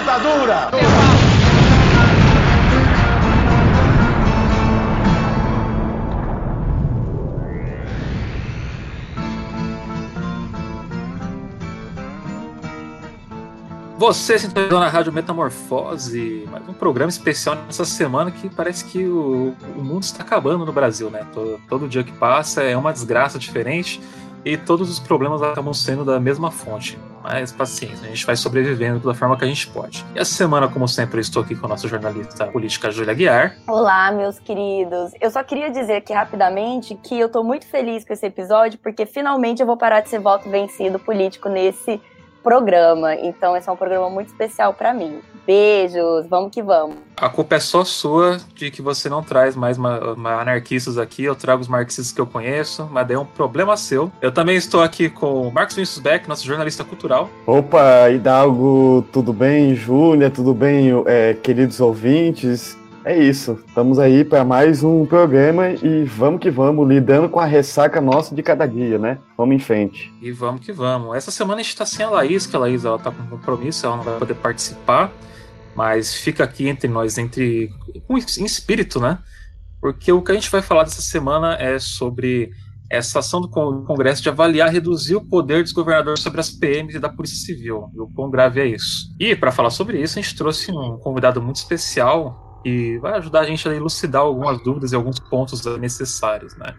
ditadura! Você sintonizou na Rádio Metamorfose, mais um programa especial nessa semana que parece que o, o mundo está acabando no Brasil, né? Todo, todo, dia que passa é uma desgraça diferente e todos os problemas acabam sendo da mesma fonte. Mas paciência, a gente vai sobrevivendo da forma que a gente pode. E essa semana, como sempre, eu estou aqui com a nossa jornalista política Júlia Guiar. Olá, meus queridos. Eu só queria dizer aqui rapidamente que eu estou muito feliz com esse episódio, porque finalmente eu vou parar de ser voto vencido político nesse programa. Então, esse é um programa muito especial para mim. Beijos, vamos que vamos. A culpa é só sua de que você não traz mais uma, uma anarquistas aqui. Eu trago os marxistas que eu conheço, mas daí é um problema seu. Eu também estou aqui com o Marcos Vinícius Beck, nosso jornalista cultural. Opa, Hidalgo, tudo bem? Júlia, tudo bem, é, queridos ouvintes? É isso. Estamos aí para mais um programa e vamos que vamos, lidando com a ressaca nossa de cada dia, né? Vamos em frente. E vamos que vamos. Essa semana a gente está sem a Laís, que a Laís ela tá com compromisso, ela não vai poder participar, mas fica aqui entre nós, entre em espírito, né? Porque o que a gente vai falar dessa semana é sobre essa ação do Congresso de avaliar reduzir o poder dos governadores sobre as PMs e da Polícia Civil. E o quão grave é isso. E para falar sobre isso, a gente trouxe um convidado muito especial, e vai ajudar a gente a elucidar algumas dúvidas e alguns pontos necessários, né?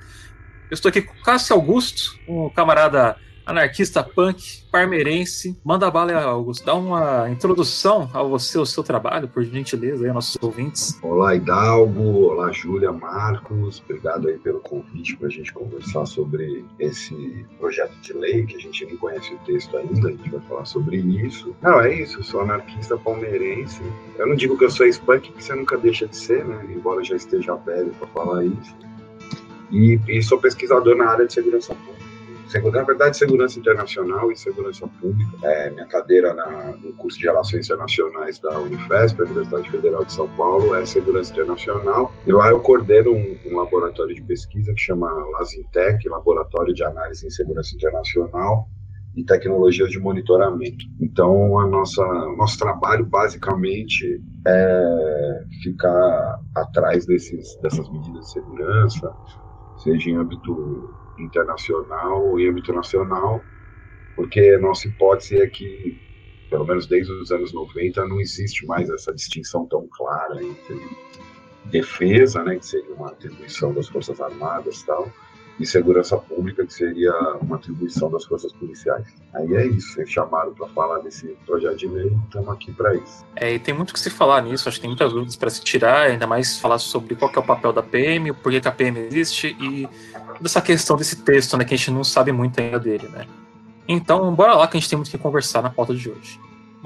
Eu estou aqui com o Cássio Augusto, um camarada anarquista punk, parmeirense. Manda bala, Augusto. Dá uma introdução ao você, ao seu trabalho, por gentileza, aí, nossos ouvintes. Olá, Hidalgo. Olá, Júlia, Marcos. Obrigado aí pelo convite para a gente conversar sobre esse projeto de lei, que a gente nem conhece o texto ainda, a gente vai falar sobre isso. Não, é isso, eu sou anarquista palmeirense. Eu não digo que eu sou ex-punk, porque você nunca deixa de ser, né? Embora já esteja velho para falar isso. E, e sou pesquisador na área de segurança pública na verdade, segurança internacional e segurança pública. É, minha cadeira na, no curso de Relações Internacionais da Unifesp, Universidade Federal de São Paulo, é segurança internacional. E lá eu coordeno um, um laboratório de pesquisa que chama LASINTEC, Laboratório de Análise em Segurança Internacional e Tecnologias de Monitoramento. Então, a nossa nosso trabalho basicamente é ficar atrás desses, dessas medidas de segurança, seja em âmbito internacional em âmbito nacional, porque a nossa hipótese é que, pelo menos desde os anos 90, não existe mais essa distinção tão clara entre defesa, né, que seria uma atribuição das Forças Armadas e tal, e segurança pública, que seria uma atribuição das forças policiais. Aí é isso, vocês chamaram para falar desse projeto de lei, estamos aqui para isso. É, e tem muito que se falar nisso, acho que tem muitas dúvidas para se tirar, ainda mais falar sobre qual é o papel da PM, porquê que a PM existe e dessa questão desse texto, né, que a gente não sabe muito ainda dele, né. Então, bora lá que a gente tem muito que conversar na pauta de hoje.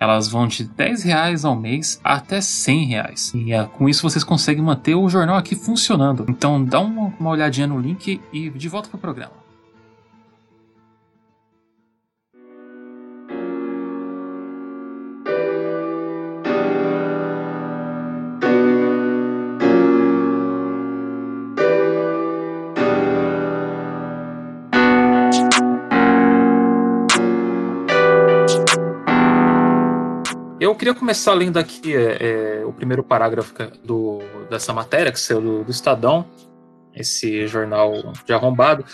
Elas vão de 10 reais ao mês até 100 reais. E é, com isso vocês conseguem manter o jornal aqui funcionando. Então dá uma, uma olhadinha no link e de volta para o programa. Eu queria começar lendo aqui é, é, o primeiro parágrafo do, dessa matéria, que saiu do, do Estadão, esse jornal de arrombado,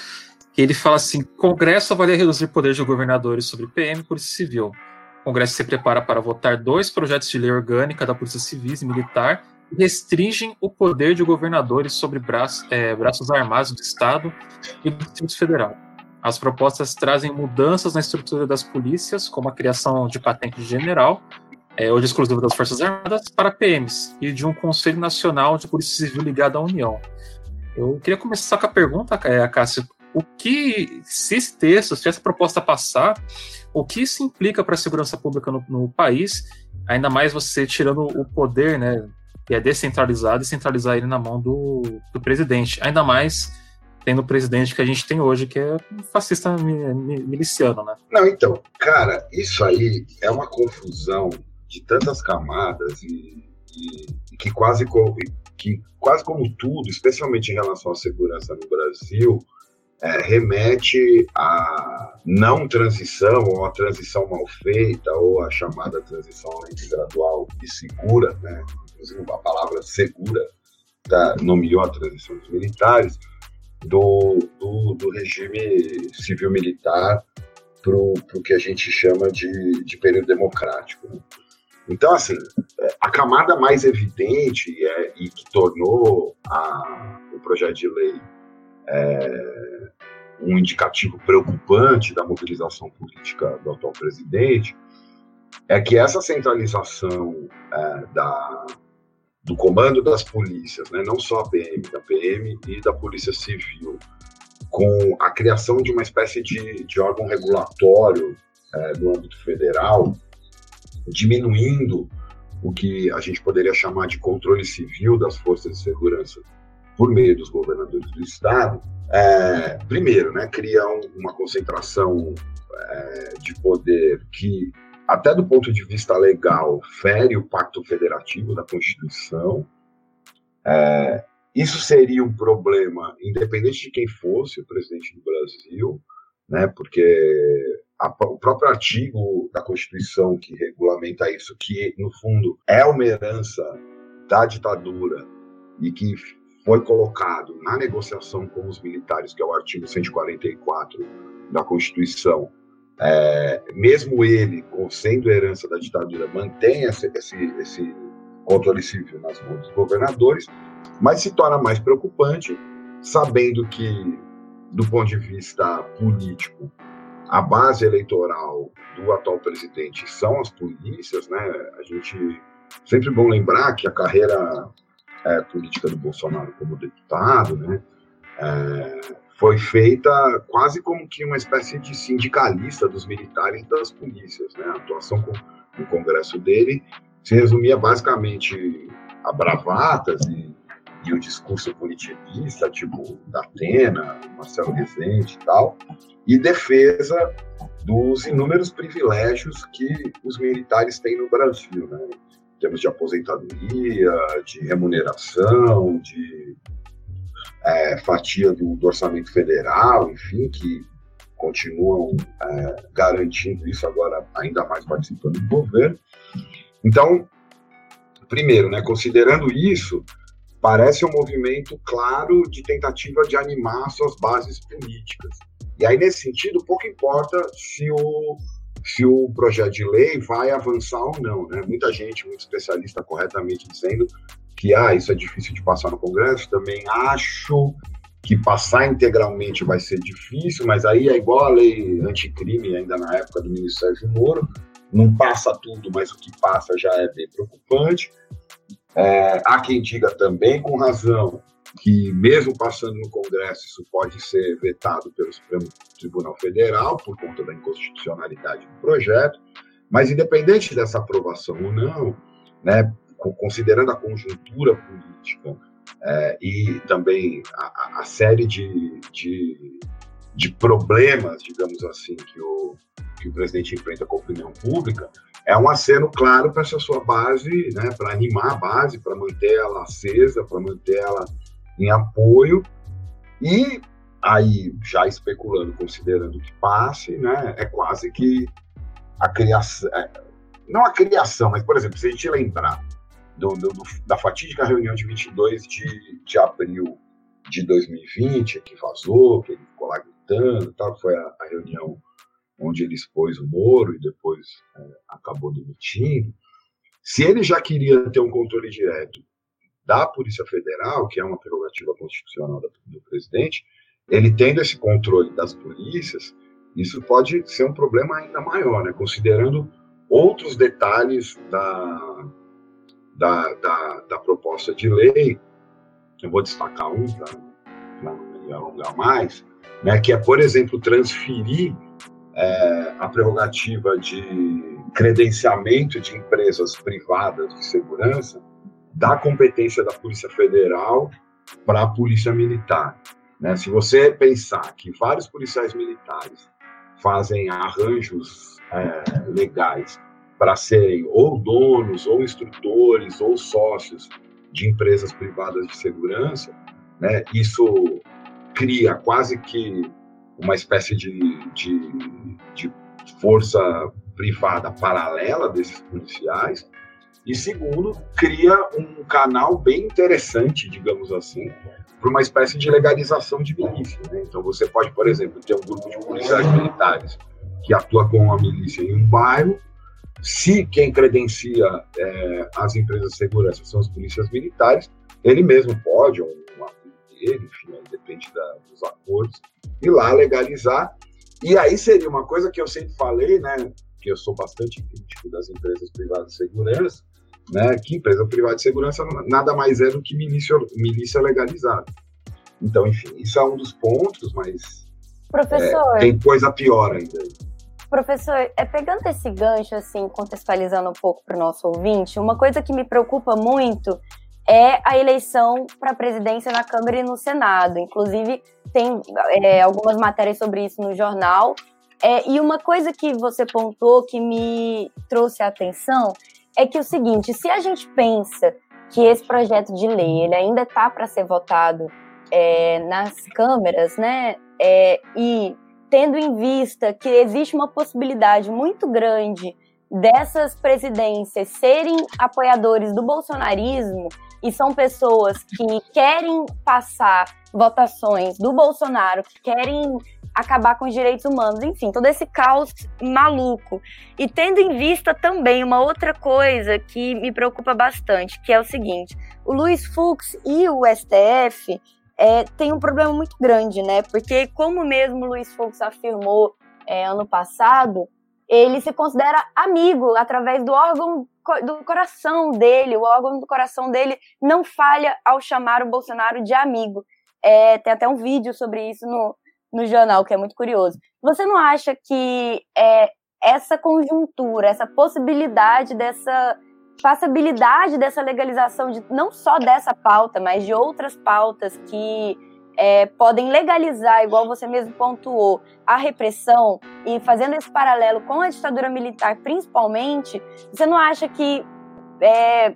que ele fala assim: Congresso avalia reduzir poder de governadores sobre PM e Polícia Civil. O Congresso se prepara para votar dois projetos de lei orgânica da Polícia Civil e Militar que restringem o poder de governadores sobre braços, é, braços armados do Estado e do Distrito Federal. As propostas trazem mudanças na estrutura das polícias, como a criação de patente de general é, hoje exclusivo das Forças Armadas, para PMs e de um Conselho Nacional de Polícia Civil ligado à União. Eu queria começar com a pergunta, é, Cássio, o que, se esse texto, se essa proposta passar, o que isso implica para a segurança pública no, no, país, ainda mais você tirando o poder, né, que é descentralizado, e centralizar ele na mão do, do presidente, ainda mais tem no presidente que a gente tem hoje, que é um fascista miliciano, né? Não, então, cara, isso aí é uma confusão de tantas camadas e, e, e que quase que quase como tudo, especialmente em relação à segurança no Brasil, é, remete à não transição, ou à transição mal feita, ou à chamada transição gradual e segura, né? inclusive a palavra segura tá, nomeou a transição dos militares, do, do, do regime civil-militar para o que a gente chama de, de período democrático. Né? Então, assim, a camada mais evidente é, e que tornou a, o projeto de lei é, um indicativo preocupante da mobilização política do atual presidente é que essa centralização é, da, do comando das polícias, né, não só a PM, da PM e da Polícia Civil, com a criação de uma espécie de, de órgão regulatório é, no âmbito federal, diminuindo o que a gente poderia chamar de controle civil das forças de segurança por meio dos governadores do estado, é, primeiro, né, cria um, uma concentração é, de poder que, até do ponto de vista legal, fere o pacto federativo da Constituição. É, isso seria um problema, independente de quem fosse o presidente do Brasil, né, porque a, o próprio artigo da Constituição que regulamenta isso, que no fundo é uma herança da ditadura e que foi colocado na negociação com os militares, que é o artigo 144 da Constituição, é, mesmo ele, sendo herança da ditadura, mantém esse, esse, esse controle civil nas mãos dos governadores, mas se torna mais preocupante sabendo que, do ponto de vista político, a base eleitoral do atual presidente são as polícias, né? A gente sempre bom lembrar que a carreira é, política do Bolsonaro como deputado, né? É, foi feita quase como que uma espécie de sindicalista dos militares das polícias, né? A atuação com, no Congresso dele se resumia basicamente a bravatas e, e o discurso punitivista, tipo da Atena, Marcelo Rezende e tal, e defesa dos inúmeros privilégios que os militares têm no Brasil, né? Em termos de aposentadoria, de remuneração, de é, fatia do, do, orçamento federal, enfim, que continuam é, garantindo isso agora, ainda mais participando do governo. Então, primeiro, né, considerando isso, parece um movimento claro de tentativa de animar suas bases políticas. E aí, nesse sentido, pouco importa se o, se o projeto de lei vai avançar ou não. Né? Muita gente, muito especialista, corretamente dizendo que ah, isso é difícil de passar no Congresso. Também acho que passar integralmente vai ser difícil, mas aí é igual a lei anticrime, ainda na época do ministro Sérgio Moro. Não passa tudo, mas o que passa já é bem preocupante. É, há quem diga também, com razão, que, mesmo passando no Congresso, isso pode ser vetado pelo Supremo Tribunal Federal, por conta da inconstitucionalidade do projeto. Mas, independente dessa aprovação ou não, né, considerando a conjuntura política é, e também a, a série de, de, de, problemas, digamos assim, que o, que o presidente enfrenta com a opinião pública, é um aceno claro para essa sua base, né, para animar a base, para manter ela acesa, para manter ela em apoio. E aí já especulando, considerando que passe, né, é quase que a criação, é, não a criação, mas por exemplo, se a gente lembrar do, do, da fatídica reunião de 22 de, de abril de 2020, que vazou, que ele ficou lá gritando, tal, foi a, a reunião onde ele expôs o Moro e depois é, acabou demitindo. Se ele já queria ter um controle direto da Polícia Federal, que é uma prerrogativa constitucional do presidente, ele tendo esse controle das polícias, isso pode ser um problema ainda maior, né? considerando outros detalhes da, da, da, da proposta de lei. Eu vou destacar um para não me alongar mais, né? que é, por exemplo, transferir é, a prerrogativa de credenciamento de empresas privadas de segurança da competência da Polícia Federal para a Polícia Militar. Né? Se você pensar que vários policiais militares fazem arranjos é, legais para serem ou donos, ou instrutores, ou sócios de empresas privadas de segurança, né? isso cria quase que uma espécie de, de, de força privada paralela desses policiais, e segundo, cria um canal bem interessante, digamos assim, para uma espécie de legalização de milícia. Né? Então, você pode, por exemplo, ter um grupo de policiais militares que atua com a milícia em um bairro. Se quem credencia é, as empresas de segurança são as polícias militares, ele mesmo pode, ou um amigo dele, enfim, depende da, dos acordos, ir lá legalizar. E aí seria uma coisa que eu sempre falei, né? Que eu sou bastante crítico das empresas privadas de segurança, né, que empresa privada de segurança nada mais é do que milícia, milícia legalizada. Então, enfim, isso é um dos pontos, mas Professor, é, tem coisa pior ainda. Professor, é pegando esse gancho, assim, contextualizando um pouco para o nosso ouvinte, uma coisa que me preocupa muito é a eleição para a presidência na Câmara e no Senado. Inclusive, tem é, algumas matérias sobre isso no jornal. É, e uma coisa que você pontuou que me trouxe a atenção é que é o seguinte, se a gente pensa que esse projeto de lei ele ainda está para ser votado é, nas câmeras, né? É, e tendo em vista que existe uma possibilidade muito grande dessas presidências serem apoiadores do bolsonarismo e são pessoas que querem passar votações do Bolsonaro, que querem acabar com os direitos humanos, enfim, todo esse caos maluco. E tendo em vista também uma outra coisa que me preocupa bastante, que é o seguinte: o Luiz Fux e o STF é, têm um problema muito grande, né? Porque, como mesmo o Luiz Fux afirmou é, ano passado, ele se considera amigo através do órgão do coração dele. O órgão do coração dele não falha ao chamar o Bolsonaro de amigo. É, tem até um vídeo sobre isso no, no jornal, que é muito curioso. Você não acha que é, essa conjuntura, essa possibilidade dessa passabilidade dessa legalização de não só dessa pauta, mas de outras pautas que é, podem legalizar, igual você mesmo pontuou, a repressão e fazendo esse paralelo com a ditadura militar, principalmente, você não acha que é,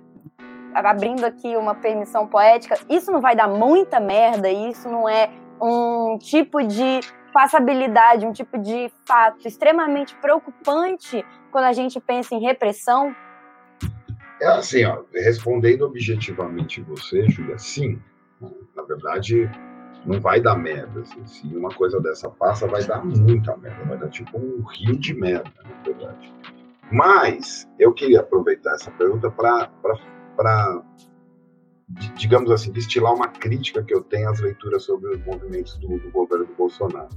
abrindo aqui uma permissão poética, isso não vai dar muita merda, isso não é um tipo de passabilidade, um tipo de fato extremamente preocupante quando a gente pensa em repressão? É assim, ó, respondendo objetivamente você, Júlia, sim. Na verdade, não vai dar merda. Assim. Se uma coisa dessa passa, vai dar muita merda. Vai dar tipo um rio de merda, na verdade. Mas eu queria aproveitar essa pergunta para digamos assim, destilar uma crítica que eu tenho às leituras sobre os movimentos do, do governo do Bolsonaro.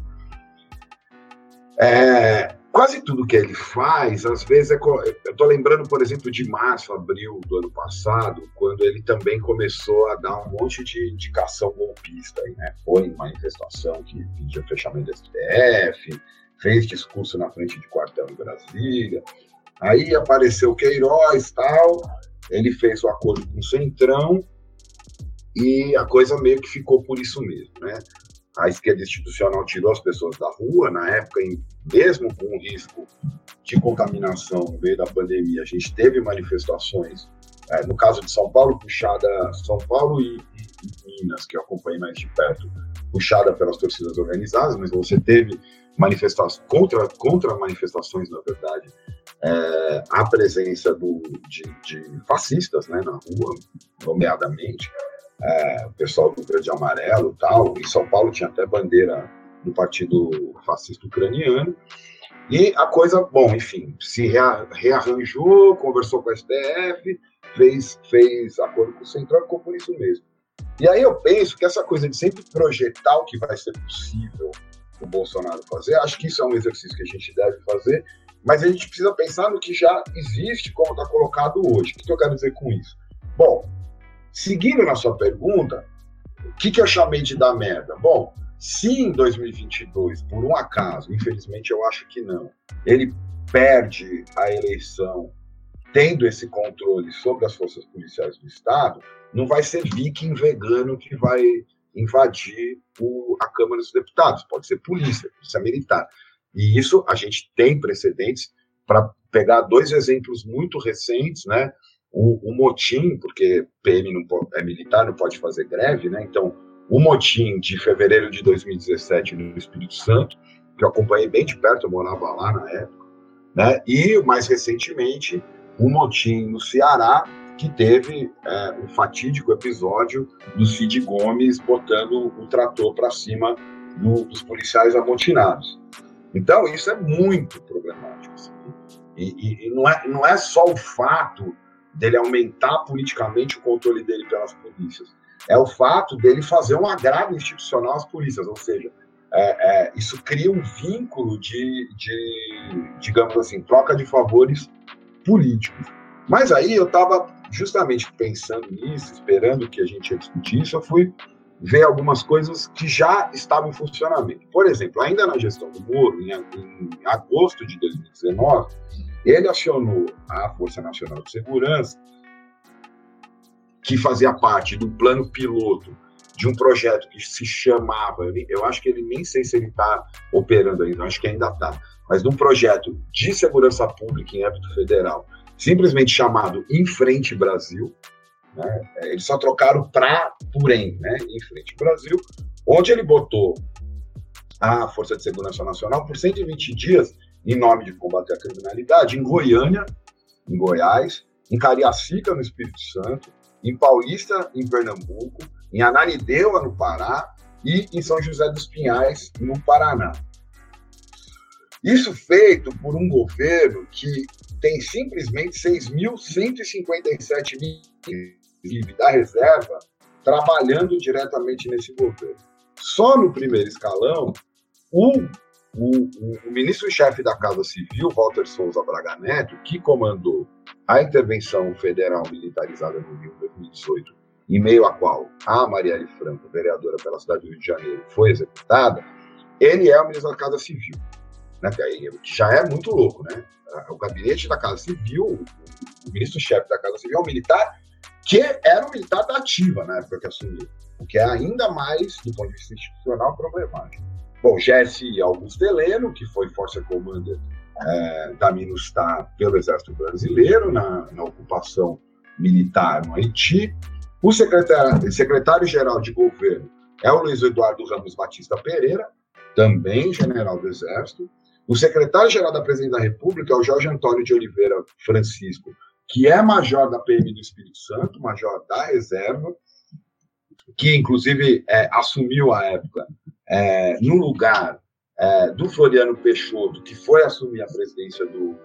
É, quase tudo que ele faz, às vezes, é, eu estou lembrando, por exemplo, de março, abril do ano passado, quando ele também começou a dar um monte de indicação golpista, né? foi em manifestação que pedia fechamento do STF, fez discurso na frente de quartel em Brasília, aí apareceu Queiroz tal, ele fez o acordo com o Centrão, e a coisa meio que ficou por isso mesmo, né? A esquerda institucional tirou as pessoas da rua, na época, mesmo com o risco de contaminação no meio da pandemia, a gente teve manifestações, é, no caso de São Paulo, puxada, São Paulo e, e, Minas, que eu acompanhei mais de perto, puxada pelas torcidas organizadas, mas você teve manifestações, contra, contra manifestações, na verdade, é, a presença do, de, de fascistas né, na rua, nomeadamente, é, o pessoal do Grande Amarelo tal. Em São Paulo tinha até bandeira do Partido Fascista Ucraniano. E a coisa, bom, enfim, se rearranjou, conversou com a STF, fez, fez acordo com o Central, ficou por isso mesmo. E aí eu penso que essa coisa de sempre projetar o que vai ser possível o Bolsonaro fazer, acho que isso é um exercício que a gente deve fazer, mas a gente precisa pensar no que já existe, como está colocado hoje. O que eu quero dizer com isso? Bom, Seguindo na sua pergunta, o que, que eu chamei de dar merda? Bom, se em 2022, por um acaso, infelizmente eu acho que não, ele perde a eleição tendo esse controle sobre as forças policiais do Estado, não vai ser viking vegano que vai invadir o, a Câmara dos Deputados, pode ser polícia, polícia militar. E isso a gente tem precedentes para pegar dois exemplos muito recentes, né? O, o motim, porque PM não é militar, não pode fazer greve, né? Então, o motim de fevereiro de 2017 no Espírito Santo, que eu acompanhei bem de perto, eu morava lá na época, né? E mais recentemente, o motim no Ceará, que teve é, um fatídico episódio do Cid Gomes botando o trator para cima do, dos policiais amotinados. Então, isso é muito problemático. Assim. E, e, e, não, é, não é só o fato dele aumentar politicamente o controle dele pelas polícias, é o fato dele fazer um agravo institucional às polícias, ou seja, é, é, isso cria um vínculo de, de, digamos assim, troca de favores políticos. Mas aí eu estava justamente pensando nisso, esperando que a gente ia discutir isso, eu fui ver algumas coisas que já estavam em funcionamento. Por exemplo, ainda na gestão do Moro, em, em agosto de 2019, ele acionou a Força Nacional de Segurança, que fazia parte do plano piloto de um projeto que se chamava, eu acho que ele nem sei se ele está operando ainda, acho que ainda está, mas de um projeto de segurança pública em âmbito federal, simplesmente chamado Em Frente Brasil, né? Eles só trocaram para porém, né? Em Frente Brasil, onde ele botou a Força de Segurança Nacional por 120 dias em nome de combater a criminalidade em Goiânia, em Goiás, em Cariacica, no Espírito Santo, em Paulista, em Pernambuco, em Ananindeua, no Pará, e em São José dos Pinhais, no Paraná. Isso feito por um governo que tem simplesmente 6.157 milhões da reserva trabalhando diretamente nesse governo. Só no primeiro escalão, o, o, o ministro-chefe da Casa Civil, Walter Souza Braga Neto, que comandou a intervenção federal militarizada no Rio em 2018, em meio à qual a Marielle Franco, vereadora pela cidade do Rio de Janeiro, foi executada, ele é o ministro da Casa Civil né? Já é muito louco, né? O gabinete da Casa Civil, o ministro-chefe da Casa Civil é um militar que era um militar da ativa na época que assumiu, o que é ainda mais, do ponto de vista institucional, problemático. Bom, Jesse Augusto Heleno, que foi Força Commander é, da MINUSTAH pelo Exército Brasileiro na, na ocupação militar no Haiti. O secretário-geral secretário de governo é o Luiz Eduardo Ramos Batista Pereira, também general do Exército. O secretário-geral da Presidência da República é o Jorge Antônio de Oliveira Francisco, que é major da PM do Espírito Santo, major da reserva, que inclusive é, assumiu à época é, no lugar é, do Floriano Peixoto, que foi assumir a presidência do,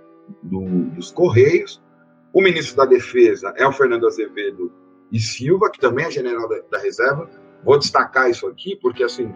do, dos Correios. O ministro da Defesa é o Fernando Azevedo e Silva, que também é general da, da reserva, Vou destacar isso aqui porque, assim,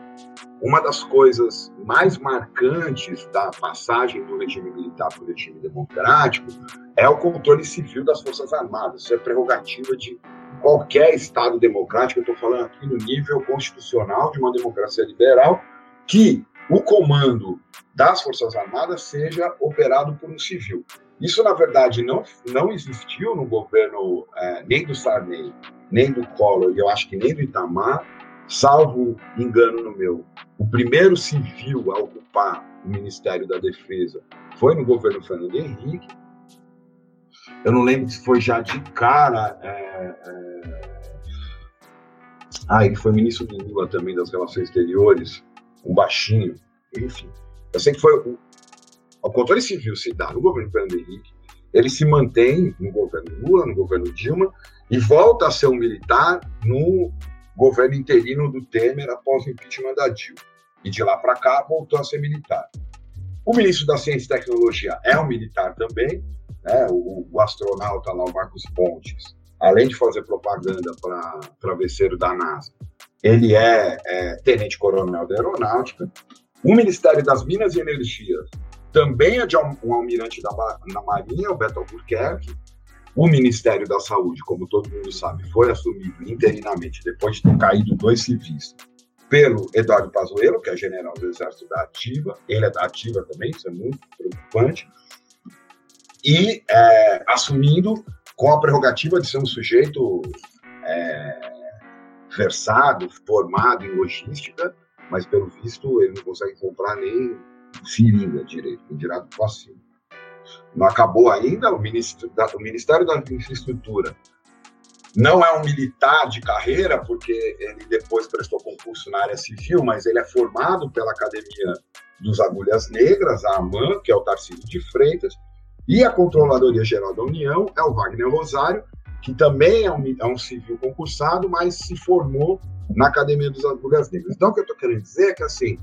uma das coisas mais marcantes da passagem do regime militar para o regime democrático é o controle civil das Forças Armadas. Isso é prerrogativa de qualquer Estado democrático. Eu estou falando aqui no nível constitucional de uma democracia liberal, que o comando das Forças Armadas seja operado por um civil. Isso, na verdade, não, não existiu no governo é, nem do Sarney, nem do Collor, e eu acho que nem do Itamar, salvo engano no meu. O primeiro civil a ocupar o Ministério da Defesa foi no governo Fernando Henrique. Eu não lembro se foi já de cara. É, é... Ah, ele foi ministro do Lula também das Relações Exteriores, um baixinho, enfim. Eu sei que foi o, o controle civil se dá no governo Fernando Henrique, ele se mantém no governo Lula, no governo Dilma, e volta a ser um militar no governo interino do Temer após o impeachment da Dilma. E de lá para cá voltou a ser militar. O ministro da Ciência e Tecnologia é um militar também, né? o, o astronauta lá, o Marcos Pontes, além de fazer propaganda para travesseiro da NASA, ele é, é tenente-coronel da Aeronáutica. O Ministério das Minas e Energia também é de um almirante da, da Marinha, o Beto Albuquerque. O Ministério da Saúde, como todo mundo sabe, foi assumido interinamente depois de ter caído dois civis pelo Eduardo Pazuello, que é general do Exército da Ativa. Ele é da Ativa também, isso é muito preocupante. E é, assumindo com a prerrogativa de ser um sujeito é, versado, formado em logística, mas pelo visto ele não consegue comprar nem seringa direito, nem direto vacina. Não acabou ainda o, ministro o Ministério da Infraestrutura. Não é um militar de carreira, porque ele depois prestou concurso na área civil, mas ele é formado pela Academia dos Agulhas Negras, a AMAN, que é o Tarcísio de Freitas, e a Controladoria Geral da União é o Wagner Rosário, que também é um, é um civil concursado, mas se formou na Academia dos Agulhas Negras. Então, o que eu estou querendo dizer é que, assim,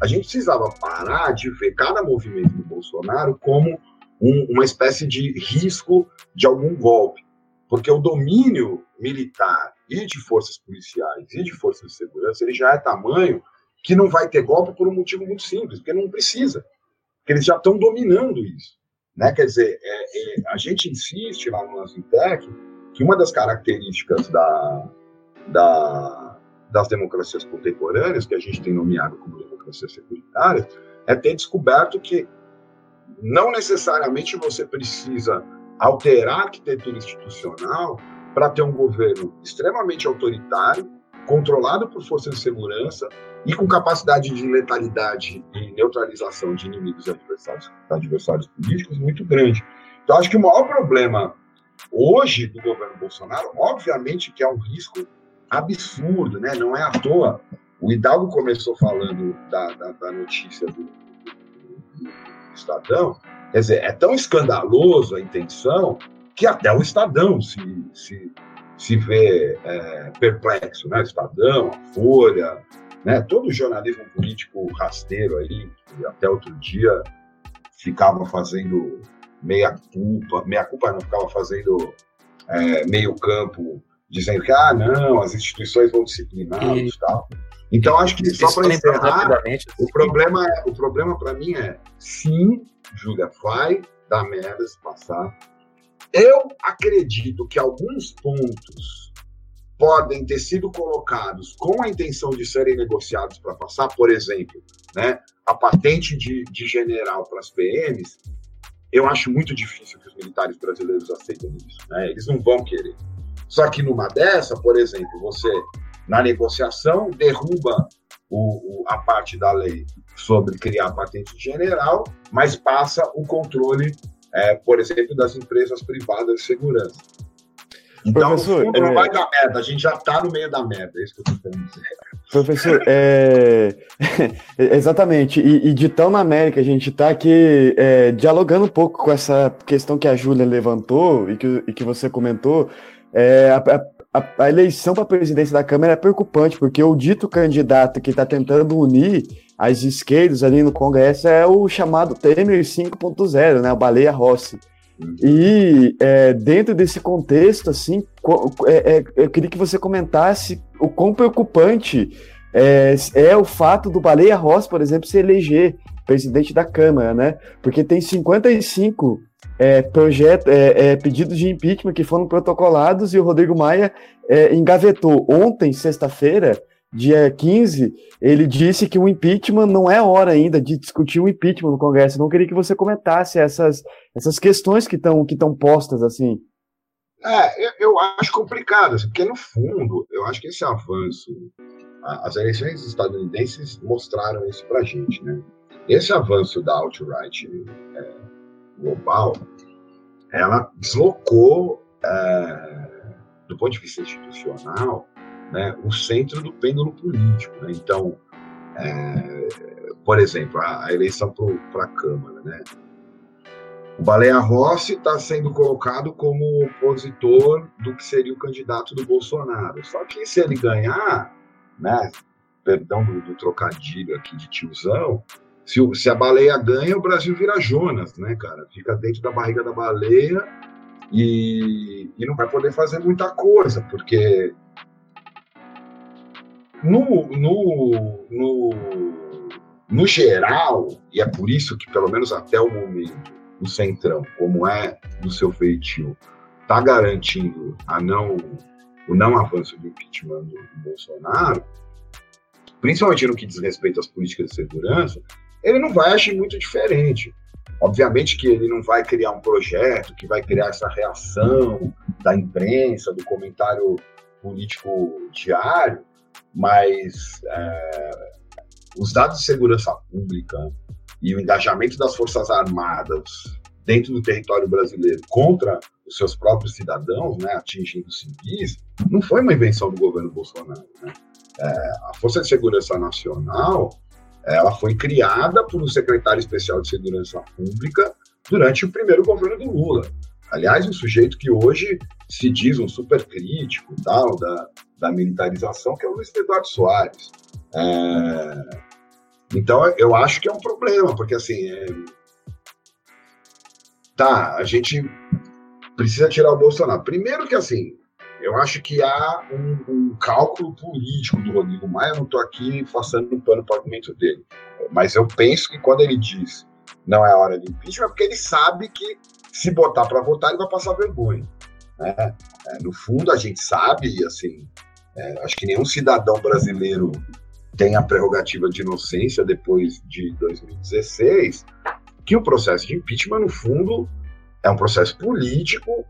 a gente precisava parar de ver cada movimento do Bolsonaro como um, uma espécie de risco de algum golpe, porque o domínio militar e de forças policiais e de forças de segurança ele já é tamanho que não vai ter golpe por um motivo muito simples, porque não precisa, porque eles já estão dominando isso. Né? Quer dizer, é, é, a gente insiste lá no Azintec que uma das características da, da, das democracias contemporâneas, que a gente tem nomeado como democracias securitárias, é ter descoberto que não necessariamente você precisa alterar a arquitetura institucional para ter um governo extremamente autoritário, controlado por forças de segurança e com capacidade de letalidade e neutralização de inimigos e adversários, adversários políticos muito grande. Então, acho que o maior problema hoje do governo Bolsonaro, obviamente que é um risco absurdo, né? Não é à toa. O Hidalgo começou falando da, da, da notícia do, do, do, Estadão, quer dizer, é tão escandaloso a intenção que até o Estadão se, se, se vê é, perplexo, né? O Estadão, a Folha, né? Todo o jornalismo político rasteiro aí, que até outro dia ficava fazendo meia culpa, meia culpa não, ficava fazendo é, meio campo, dizendo que, ah, não, as instituições vão discipliná-los e tal. Então, acho que só para encerrar, o problema, é, o problema para mim é, sim, Júlia, vai dar merda se passar. Eu acredito que alguns pontos podem ter sido colocados com a intenção de serem negociados para passar, por exemplo, né, a patente de, de general para as PMs, eu acho muito difícil que os militares brasileiros aceitem isso. Né? Eles não vão querer. Só que numa dessa, por exemplo, você, na negociação, derruba o, o, a parte da lei sobre criar patente general, mas passa o controle, é, por exemplo, das empresas privadas de segurança. Então, Professor, fundo, é... não vai dar merda, a gente já está no meio da merda, é isso que eu estou querendo dizer. Professor, é... exatamente, e, e, de tão na América, a gente está aqui é, dialogando um pouco com essa questão que a Júlia levantou e que, e que você comentou, é, a, a, a, eleição para a presidência da Câmara é preocupante, porque o dito candidato que está tentando unir as esquerdas ali no Congresso é o chamado Temer 5.0, né, a Baleia Rossi. E é, dentro desse contexto, assim, é, é, eu queria que você comentasse o quão preocupante é, é, o fato do Baleia Rossi, por exemplo, se eleger presidente da Câmara, né? Porque tem 55 é, projetos, é, pedidos de impeachment que foram protocolados e o Rodrigo Maia engavetou ontem, sexta-feira, dia 15, ele disse que o impeachment não é hora ainda de discutir o impeachment no Congresso. Não queria que você comentasse essas, essas questões que estão que postas assim. É, eu, eu acho complicado, assim, porque no fundo, eu acho que esse avanço, as eleições estadunidenses mostraram isso para gente, né? Esse avanço da alt-right é, global, ela deslocou, é, do ponto de vista institucional, né, o centro do pêndulo político. Né? Então, é, por exemplo, a, a eleição para a Câmara. Né? O Baleia Rossi está sendo colocado como opositor do que seria o candidato do Bolsonaro. Só que se ele ganhar, né, perdão do, do trocadilho aqui de tiozão, se, se, a baleia ganha, o Brasil vira Jonas, né, cara? Fica dentro da barriga da baleia e, e não vai poder fazer muita coisa, porque no, no, no, no geral, e é por isso que, pelo menos até o momento, o Centrão, como é do seu feitio, está garantindo a não, o não avanço do impeachment do, Bolsonaro, principalmente no que diz respeito às políticas de segurança, ele não vai agir muito diferente. Obviamente que ele não vai criar um projeto que vai criar essa reação da imprensa, do comentário político diário, mas é, os dados de segurança pública e o engajamento das Forças Armadas dentro do território brasileiro contra os seus próprios cidadãos, né, atingindo civis, não foi uma invenção do governo Bolsonaro. Né? É, a Força de Segurança Nacional ela foi criada por um secretário especial de Segurança Pública durante o primeiro governo do Lula. Aliás, um sujeito que hoje se diz um super crítico tal, da, da militarização, que é o Luiz Eduardo Soares. É, então, eu acho que é um problema, porque assim, é, tá, a gente precisa tirar o Bolsonaro. Primeiro que assim, eu acho que há um, um cálculo político do Rodrigo Maia, não estou aqui passando um pano para o argumento dele, mas eu penso que quando ele diz não é hora de impeachment, é porque ele sabe que se botar para votar, ele vai passar vergonha. Né? É, no fundo, a gente sabe, assim, é, acho que nenhum cidadão brasileiro tem a prerrogativa de inocência depois de 2016, que o processo de impeachment, no fundo, é um processo político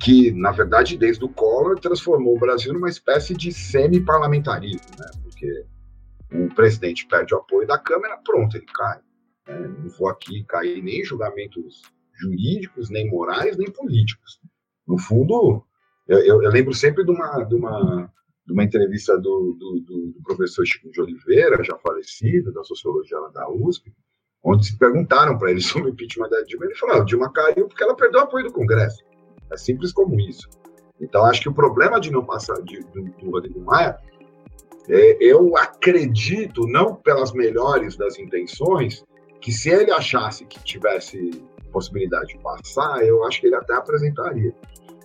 que, na verdade, desde o Collor, transformou o Brasil numa espécie de semi-parlamentarismo, né? porque o presidente perde o apoio da Câmara, pronto, ele cai. É, não vou aqui cair nem em julgamentos jurídicos, nem morais, nem políticos. No fundo, eu, eu, eu lembro sempre de uma, de uma, de uma entrevista do, do, do, professor Chico de Oliveira, já falecido, da sociologia da USP, onde se perguntaram para ele sobre o impeachment da Dilma, ele falou: ah, Dilma caiu porque ela perdeu o apoio do Congresso. É simples como isso. Então, acho que o problema de não passar de, do, do Rodrigo Maia, é, eu acredito, não pelas melhores das intenções, que se ele achasse que tivesse possibilidade de passar, eu acho que ele até apresentaria.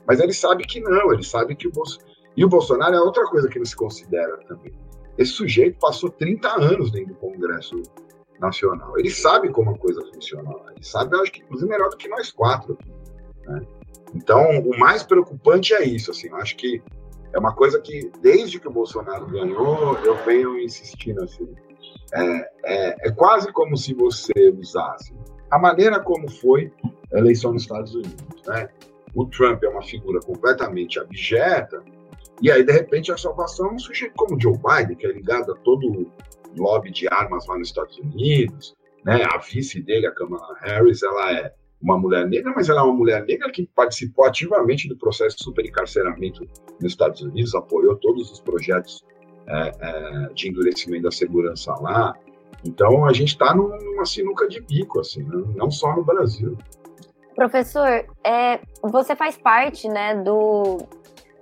Mas ele sabe que não, ele sabe que o Bolsonaro. E o Bolsonaro é outra coisa que não se considera também. Esse sujeito passou 30 anos dentro do Congresso Nacional. Ele sabe como a coisa funciona. Ele sabe, eu acho que inclusive melhor do que nós quatro. Né? Então, o mais preocupante é isso, assim, eu acho que é uma coisa que, desde que o Bolsonaro ganhou, eu venho insistindo, assim, é, é, é quase como se você usasse a maneira como foi a eleição nos Estados Unidos, né? O Trump é uma figura completamente abjeta, e aí, de repente, a salvação é um sujeito como Joe Biden, que é ligado a todo o lobby de armas lá nos Estados Unidos, né? A vice dele, a Kamala Harris, ela é uma mulher negra, mas ela é uma mulher negra que participou ativamente do processo de superencarceramento nos Estados Unidos, apoiou todos os projetos é, é, de endurecimento da segurança lá. Então a gente está numa sinuca de bico, assim, né? não só no Brasil. Professor, é, você faz parte né, do,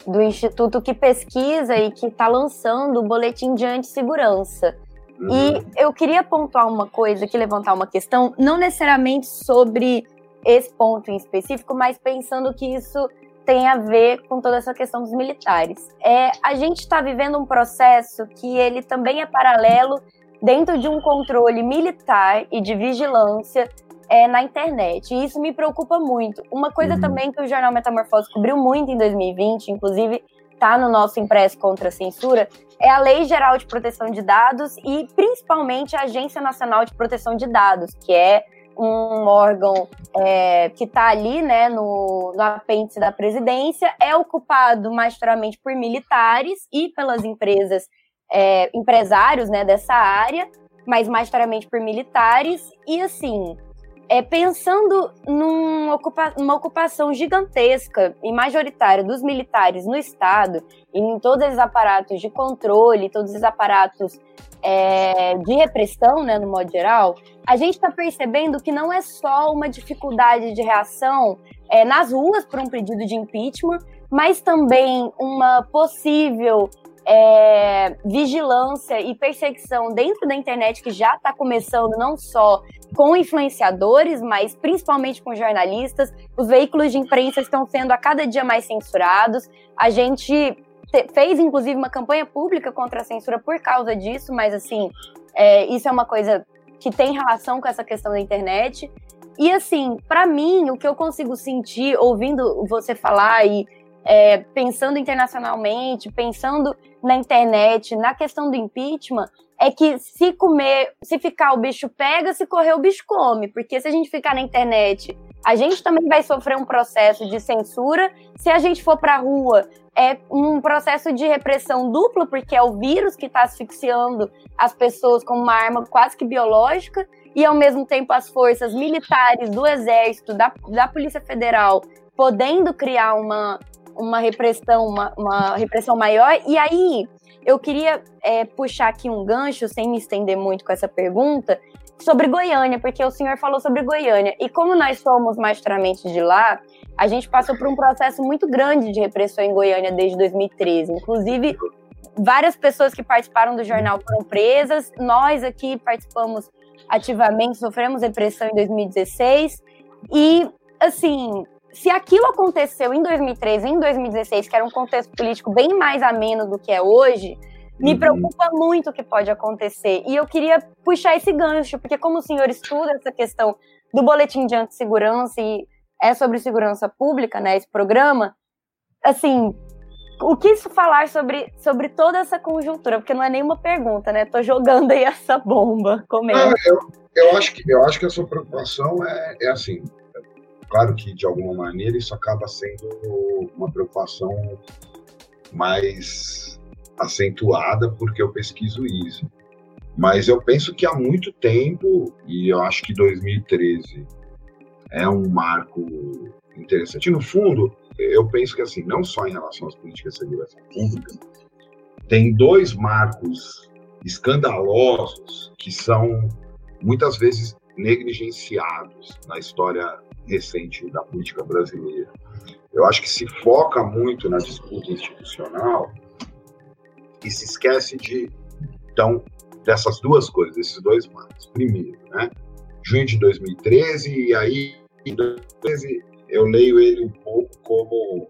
do instituto que pesquisa e que está lançando o boletim de antissegurança. Uhum. E eu queria pontuar uma coisa, que levantar uma questão, não necessariamente sobre esse ponto em específico, mas pensando que isso tem a ver com toda essa questão dos militares. É, a gente está vivendo um processo que ele também é paralelo dentro de um controle militar e de vigilância é, na internet. E isso me preocupa muito. Uma coisa uhum. também que o jornal Metamorfose cobriu muito em 2020, inclusive está no nosso impresso contra a censura, é a Lei Geral de Proteção de Dados e principalmente a Agência Nacional de Proteção de Dados, que é um órgão é, que está ali, né, no, no apêndice da presidência, é ocupado majoritariamente por militares e pelas empresas, é, empresários, né, dessa área, mas majoritariamente por militares, e assim, é, pensando numa ocupa ocupação gigantesca e majoritária dos militares no Estado, em todos os aparatos de controle, todos os aparatos é, de repressão, né, no modo geral, a gente está percebendo que não é só uma dificuldade de reação é, nas ruas por um pedido de impeachment, mas também uma possível é, vigilância e perseguição dentro da internet que já está começando não só com influenciadores, mas principalmente com jornalistas. Os veículos de imprensa estão sendo a cada dia mais censurados. A gente fez inclusive uma campanha pública contra a censura por causa disso, mas assim, é, isso é uma coisa que tem relação com essa questão da internet. E assim, para mim, o que eu consigo sentir ouvindo você falar e é, pensando internacionalmente, pensando na internet, na questão do impeachment, é que se comer, se ficar o bicho pega, se correr o bicho come. Porque se a gente ficar na internet a gente também vai sofrer um processo de censura. Se a gente for para a rua, é um processo de repressão duplo, porque é o vírus que está asfixiando as pessoas com uma arma quase que biológica, e ao mesmo tempo as forças militares do Exército, da, da Polícia Federal, podendo criar uma, uma repressão, uma, uma repressão maior. E aí, eu queria é, puxar aqui um gancho, sem me estender muito com essa pergunta, sobre Goiânia, porque o senhor falou sobre Goiânia. E como nós somos majoritariamente de lá, a gente passou por um processo muito grande de repressão em Goiânia desde 2013. Inclusive, várias pessoas que participaram do jornal foram presas. Nós aqui participamos ativamente, sofremos repressão em 2016. E, assim, se aquilo aconteceu em 2013, em 2016, que era um contexto político bem mais ameno do que é hoje, me uhum. preocupa muito o que pode acontecer. E eu queria puxar esse gancho, porque como o senhor estuda essa questão do boletim de antissegurança e é sobre segurança pública, né, esse programa, assim, o que isso falar sobre, sobre toda essa conjuntura? Porque não é nenhuma pergunta, né? Tô jogando aí essa bomba. Comendo. Ah, eu, eu, acho que, eu acho que a sua preocupação é, é assim. Claro que, de alguma maneira, isso acaba sendo uma preocupação mais acentuada porque eu pesquiso isso. Mas eu penso que há muito tempo, e eu acho que 2013 é um marco interessante. No fundo, eu penso que assim, não só em relação às políticas de segurança pública, tem dois marcos escandalosos que são muitas vezes negligenciados na história recente da política brasileira. Eu acho que se foca muito na disputa institucional e se esquece de, então, dessas duas coisas, esses dois marcos. Primeiro, né, junho de 2013, e aí, em 2013, eu leio ele um pouco como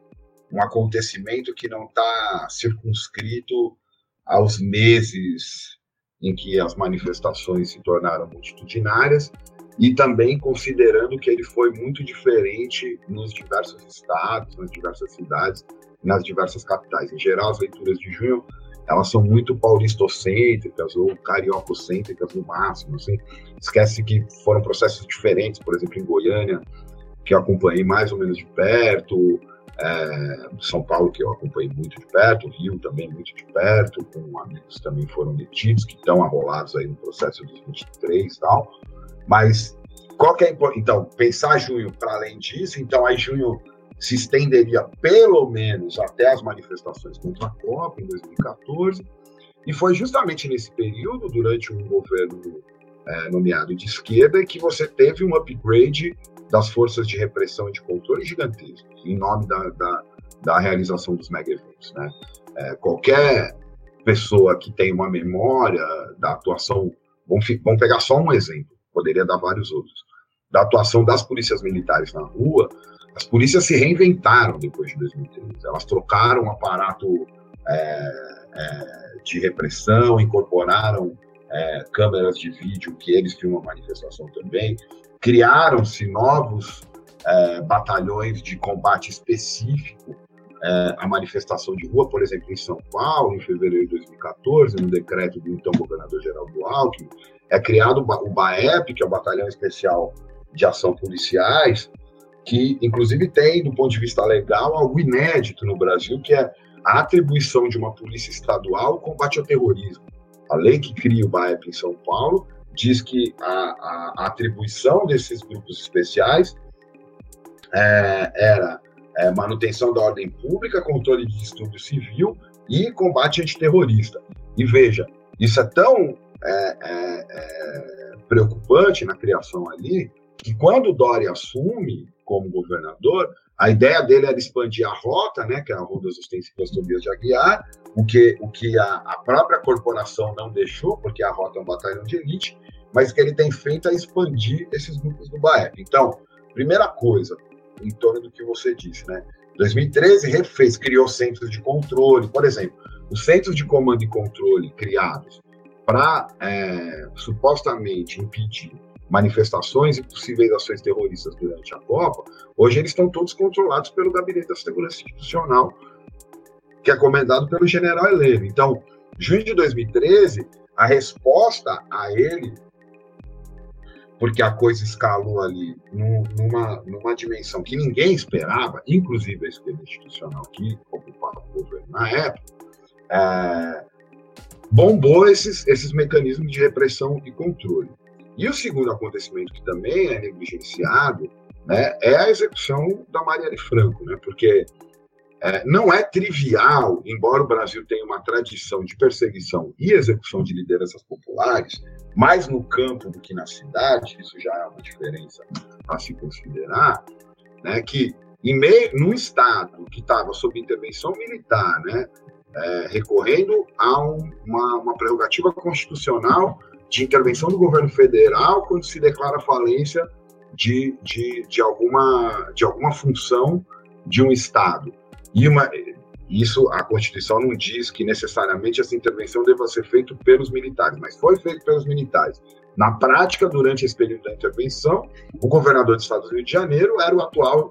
um acontecimento que não está circunscrito aos meses em que as manifestações se tornaram multitudinárias e também considerando que ele foi muito diferente nos diversos estados, nas diversas cidades, nas diversas capitais. Em geral, as leituras de junho elas são muito paulistocêntricas ou cariococêntricas no máximo. Assim. Esquece que foram processos diferentes, por exemplo, em Goiânia, que eu acompanhei mais ou menos de perto, é, São Paulo, que eu acompanhei muito de perto, Rio também muito de perto, com amigos que também foram detidos, que estão arrolados aí no processo dos 23 e tal. Mas qual que é a Então, pensar junho para além disso, então aí junho se estenderia pelo menos até as manifestações contra a Copa em 2014, e foi justamente nesse período, durante um governo é, nomeado de esquerda, que você teve um upgrade das forças de repressão e de controle gigantesco, em nome da, da, da realização dos mega eventos. Né? É, qualquer pessoa que tem uma memória da atuação, vamos, vamos pegar só um exemplo, poderia dar vários outros, da atuação das polícias militares na rua, as polícias se reinventaram depois de 2013. Elas trocaram o aparato é, é, de repressão, incorporaram é, câmeras de vídeo que eles filmam a manifestação também, criaram-se novos é, batalhões de combate específico é, à manifestação de rua, por exemplo, em São Paulo, em fevereiro de 2014, no decreto do então governador-geral do Alckmin, é criado o BAEP, que é o Batalhão Especial de Ação Policiais, que inclusive tem, do ponto de vista legal, algo inédito no Brasil, que é a atribuição de uma polícia estadual ao combate ao terrorismo. A lei que cria o BAEP em São Paulo diz que a, a, atribuição desses grupos especiais é, era é, manutenção da ordem pública, controle de distúrbio civil e combate antiterrorista. E veja, isso é tão é, é, é preocupante na criação ali, que quando o Dória assume, como governador, a ideia dele era expandir a rota, né, que é a Rua das Ostensivas Tobias de Aguiar, o que, o que a, a, própria corporação não deixou, porque a rota é um batalhão de elite, mas que ele tem feito é expandir esses grupos do BAEP. Então, primeira coisa, em torno do que você disse, né? 2013 refez, criou centros de controle, por exemplo, os centros de comando e controle criados para é, supostamente impedir manifestações e possíveis ações terroristas durante a Copa, hoje eles estão todos controlados pelo Gabinete da Segurança Institucional, que é comandado pelo general Heleno. Então, junho de 2013, a resposta a ele porque a coisa escalou ali numa, numa dimensão que ninguém esperava, inclusive a esquerda institucional que ocupava o governo na época, é, bombou esses, esses mecanismos de repressão e controle. E o segundo acontecimento que também é negligenciado né, é a execução da Marielle Franco, né, porque é, não é trivial, embora o Brasil tenha uma tradição de perseguição e execução de lideranças populares, mais no campo do que na cidade, isso já é uma diferença a se considerar, né, que em meio, num Estado que estava sob intervenção militar, né, é, recorrendo a um, uma, uma prerrogativa constitucional de intervenção do governo federal quando se declara falência de, de, de, alguma, de alguma função de um Estado. E uma, isso a Constituição não diz que necessariamente essa intervenção deva ser feita pelos militares, mas foi feito pelos militares. Na prática, durante esse período da intervenção, o governador do estado do Rio de Janeiro era o atual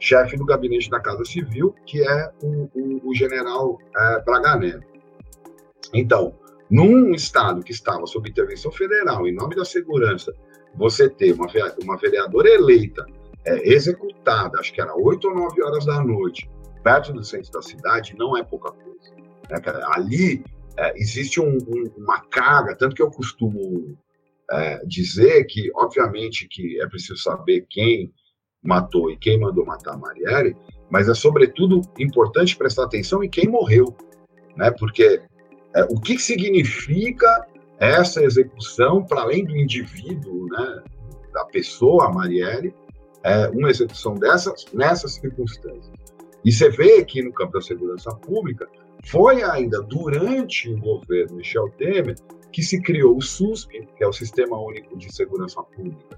chefe do gabinete da Casa Civil, que é o, o, o general é. Então, num estado que estava sob intervenção federal, em nome da segurança, você ter uma, uma vereadora eleita, é, executada, acho que era 8 ou 9 horas da noite, perto do centro da cidade, não é pouca coisa. Né, Ali é, existe um, um, uma carga, tanto que eu costumo é, dizer que, obviamente, que é preciso saber quem matou e quem mandou matar a Marielle, mas é sobretudo importante prestar atenção em quem morreu, né? Porque é, o que significa essa execução para além do indivíduo, né? Da pessoa, Marielle, é uma execução dessas nessas circunstâncias. E você vê que no campo da segurança pública foi ainda durante o governo Michel Temer que se criou o SUSP, que é o Sistema Único de Segurança Pública,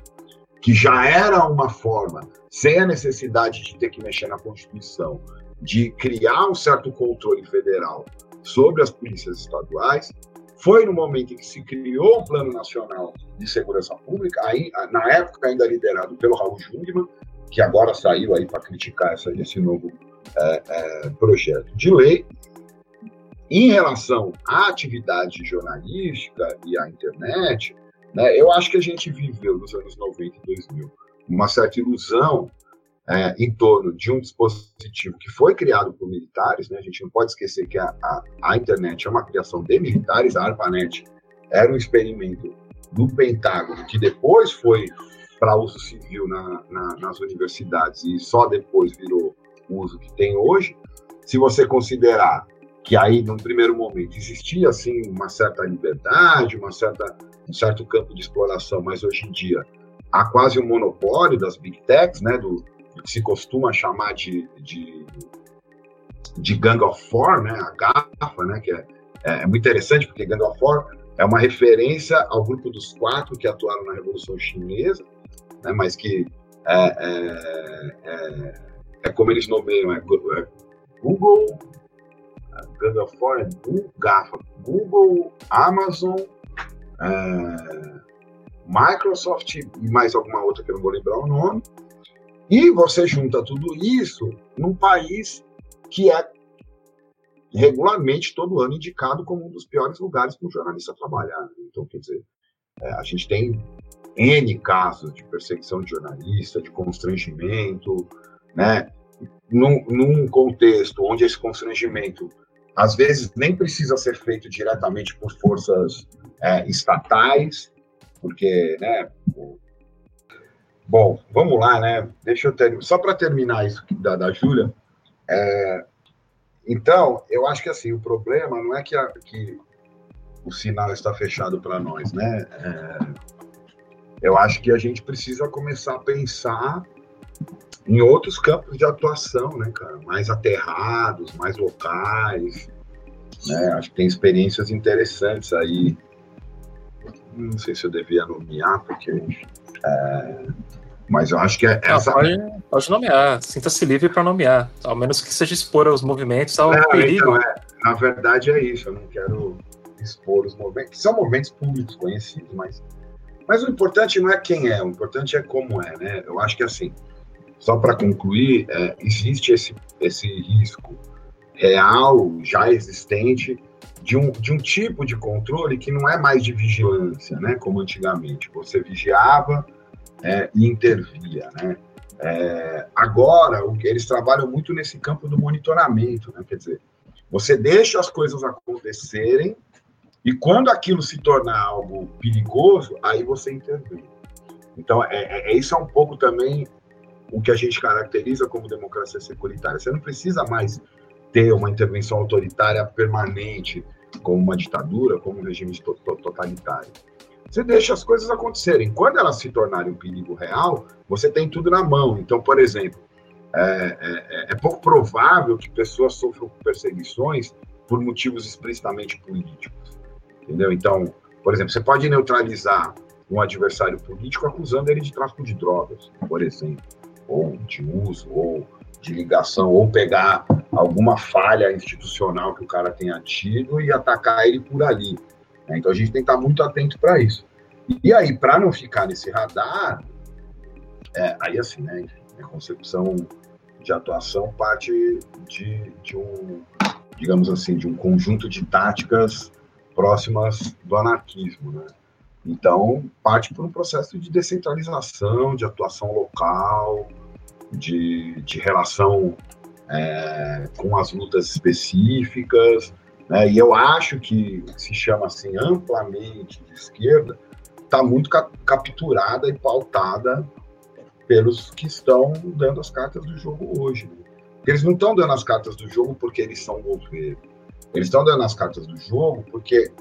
que já era uma forma, sem a necessidade de ter que mexer na Constituição, de criar um certo controle federal sobre as polícias estaduais. Foi no momento em que se criou o Plano Nacional de Segurança Pública, aí, na época ainda liderado pelo Raul Jungmann, que agora saiu aí para criticar essa, esse novo é, é, projeto de lei. Em relação à atividade jornalística e à internet, né? Eu acho que a gente viveu nos anos 90 e 2000 uma certa ilusão é, em torno de um dispositivo que foi criado por militares. Né? A gente não pode esquecer que a, a, a internet é uma criação de militares, a ARPANET era um experimento do Pentágono que depois foi para uso civil na, na, nas universidades e só depois virou uso que tem hoje. Se você considerar que aí, num primeiro momento, existia assim uma certa liberdade, uma certa, um certo campo de exploração, mas hoje em dia há quase um monopólio das big techs, né, do, do que se costuma chamar de, de, de Gang of Four, né, a GAFA, né, que é, é, é muito interessante porque Gang of Four é uma referência ao grupo dos quatro que atuaram na Revolução Chinesa, né, mas que é, é, é, como eles nomeiam, é, é Google, Four é GAFA, Google, Amazon, é, Microsoft e mais alguma outra que eu não vou lembrar o nome. E você junta tudo isso num país que é regularmente todo ano indicado como um dos piores lugares para um jornalista trabalhar. Então, quer dizer, é, a gente tem N casos de perseguição de jornalista, de constrangimento, né? Num, num contexto onde esse constrangimento às vezes nem precisa ser feito diretamente por forças é, estatais, porque, né? Bom, vamos lá, né? Deixa eu ter... só para terminar isso da, da Júlia. É... Então, eu acho que assim o problema não é que, a, que o sinal está fechado para nós, né? É... Eu acho que a gente precisa começar a pensar em outros campos de atuação, né, cara? Mais aterrados, mais locais. Né? Acho que tem experiências interessantes aí. Não sei se eu devia nomear, porque. É... Mas eu acho que é essa. Não, pode, pode, nomear, sinta-se livre para nomear, ao menos que seja expor os movimentos ao é, perigo. Então, é, na verdade é isso, eu não quero expor os movimentos, são movimentos públicos conhecidos, mas, mas o importante não é quem é, o importante é como é, né? Eu acho que assim, só para concluir, é, existe esse, esse risco real, já existente, de um, de um tipo de controle que não é mais de vigilância, né, como antigamente. Você vigiava é, e intervia, né? É, agora, eles trabalham muito nesse campo do monitoramento, né? Quer dizer, você deixa as coisas acontecerem e quando aquilo se tornar algo perigoso, aí você intervém. Então, é, é, é isso é um pouco também o que a gente caracteriza como democracia securitária. Você não precisa mais ter uma intervenção autoritária permanente, como uma ditadura, como um regime totalitário. Você deixa as coisas acontecerem. Quando elas se tornarem um perigo real, você tem tudo na mão. Então, por exemplo, é, é, é pouco provável que pessoas sofram perseguições por motivos explicitamente políticos. Entendeu? Então, por exemplo, você pode neutralizar um adversário político acusando ele de tráfico de drogas, por exemplo, ou de uso, ou de ligação, ou pegar alguma falha institucional que o cara tenha tido e atacar ele por ali. Né? Então a gente tem que estar muito atento para isso. E aí, para não ficar nesse radar, é, aí assim, né, a concepção de atuação parte de, de um, digamos assim, de um conjunto de táticas próximas do anarquismo, né? Então, parte por um processo de descentralização, de atuação local, de, de relação é, com as lutas específicas, né? E eu acho que se chama assim amplamente de esquerda está muito ca capturada e pautada pelos que estão dando as cartas do jogo hoje. Né? Eles não estão dando as cartas do jogo porque eles são governo. Eles estão dando as cartas do jogo porque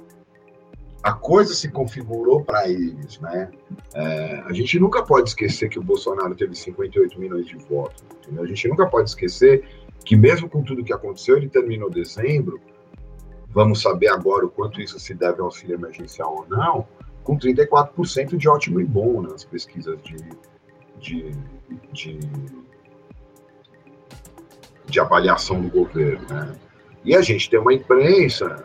a coisa se configurou para eles, né? É, a gente nunca pode esquecer que o Bolsonaro teve 58 milhões de votos. Entendeu? A gente nunca pode esquecer que mesmo com tudo que aconteceu, ele terminou dezembro. Vamos saber agora o quanto isso se deve ao auxílio emergencial ou não, com 34% de ótimo e bom nas pesquisas de, de, de, de avaliação do governo, né? E a gente tem uma imprensa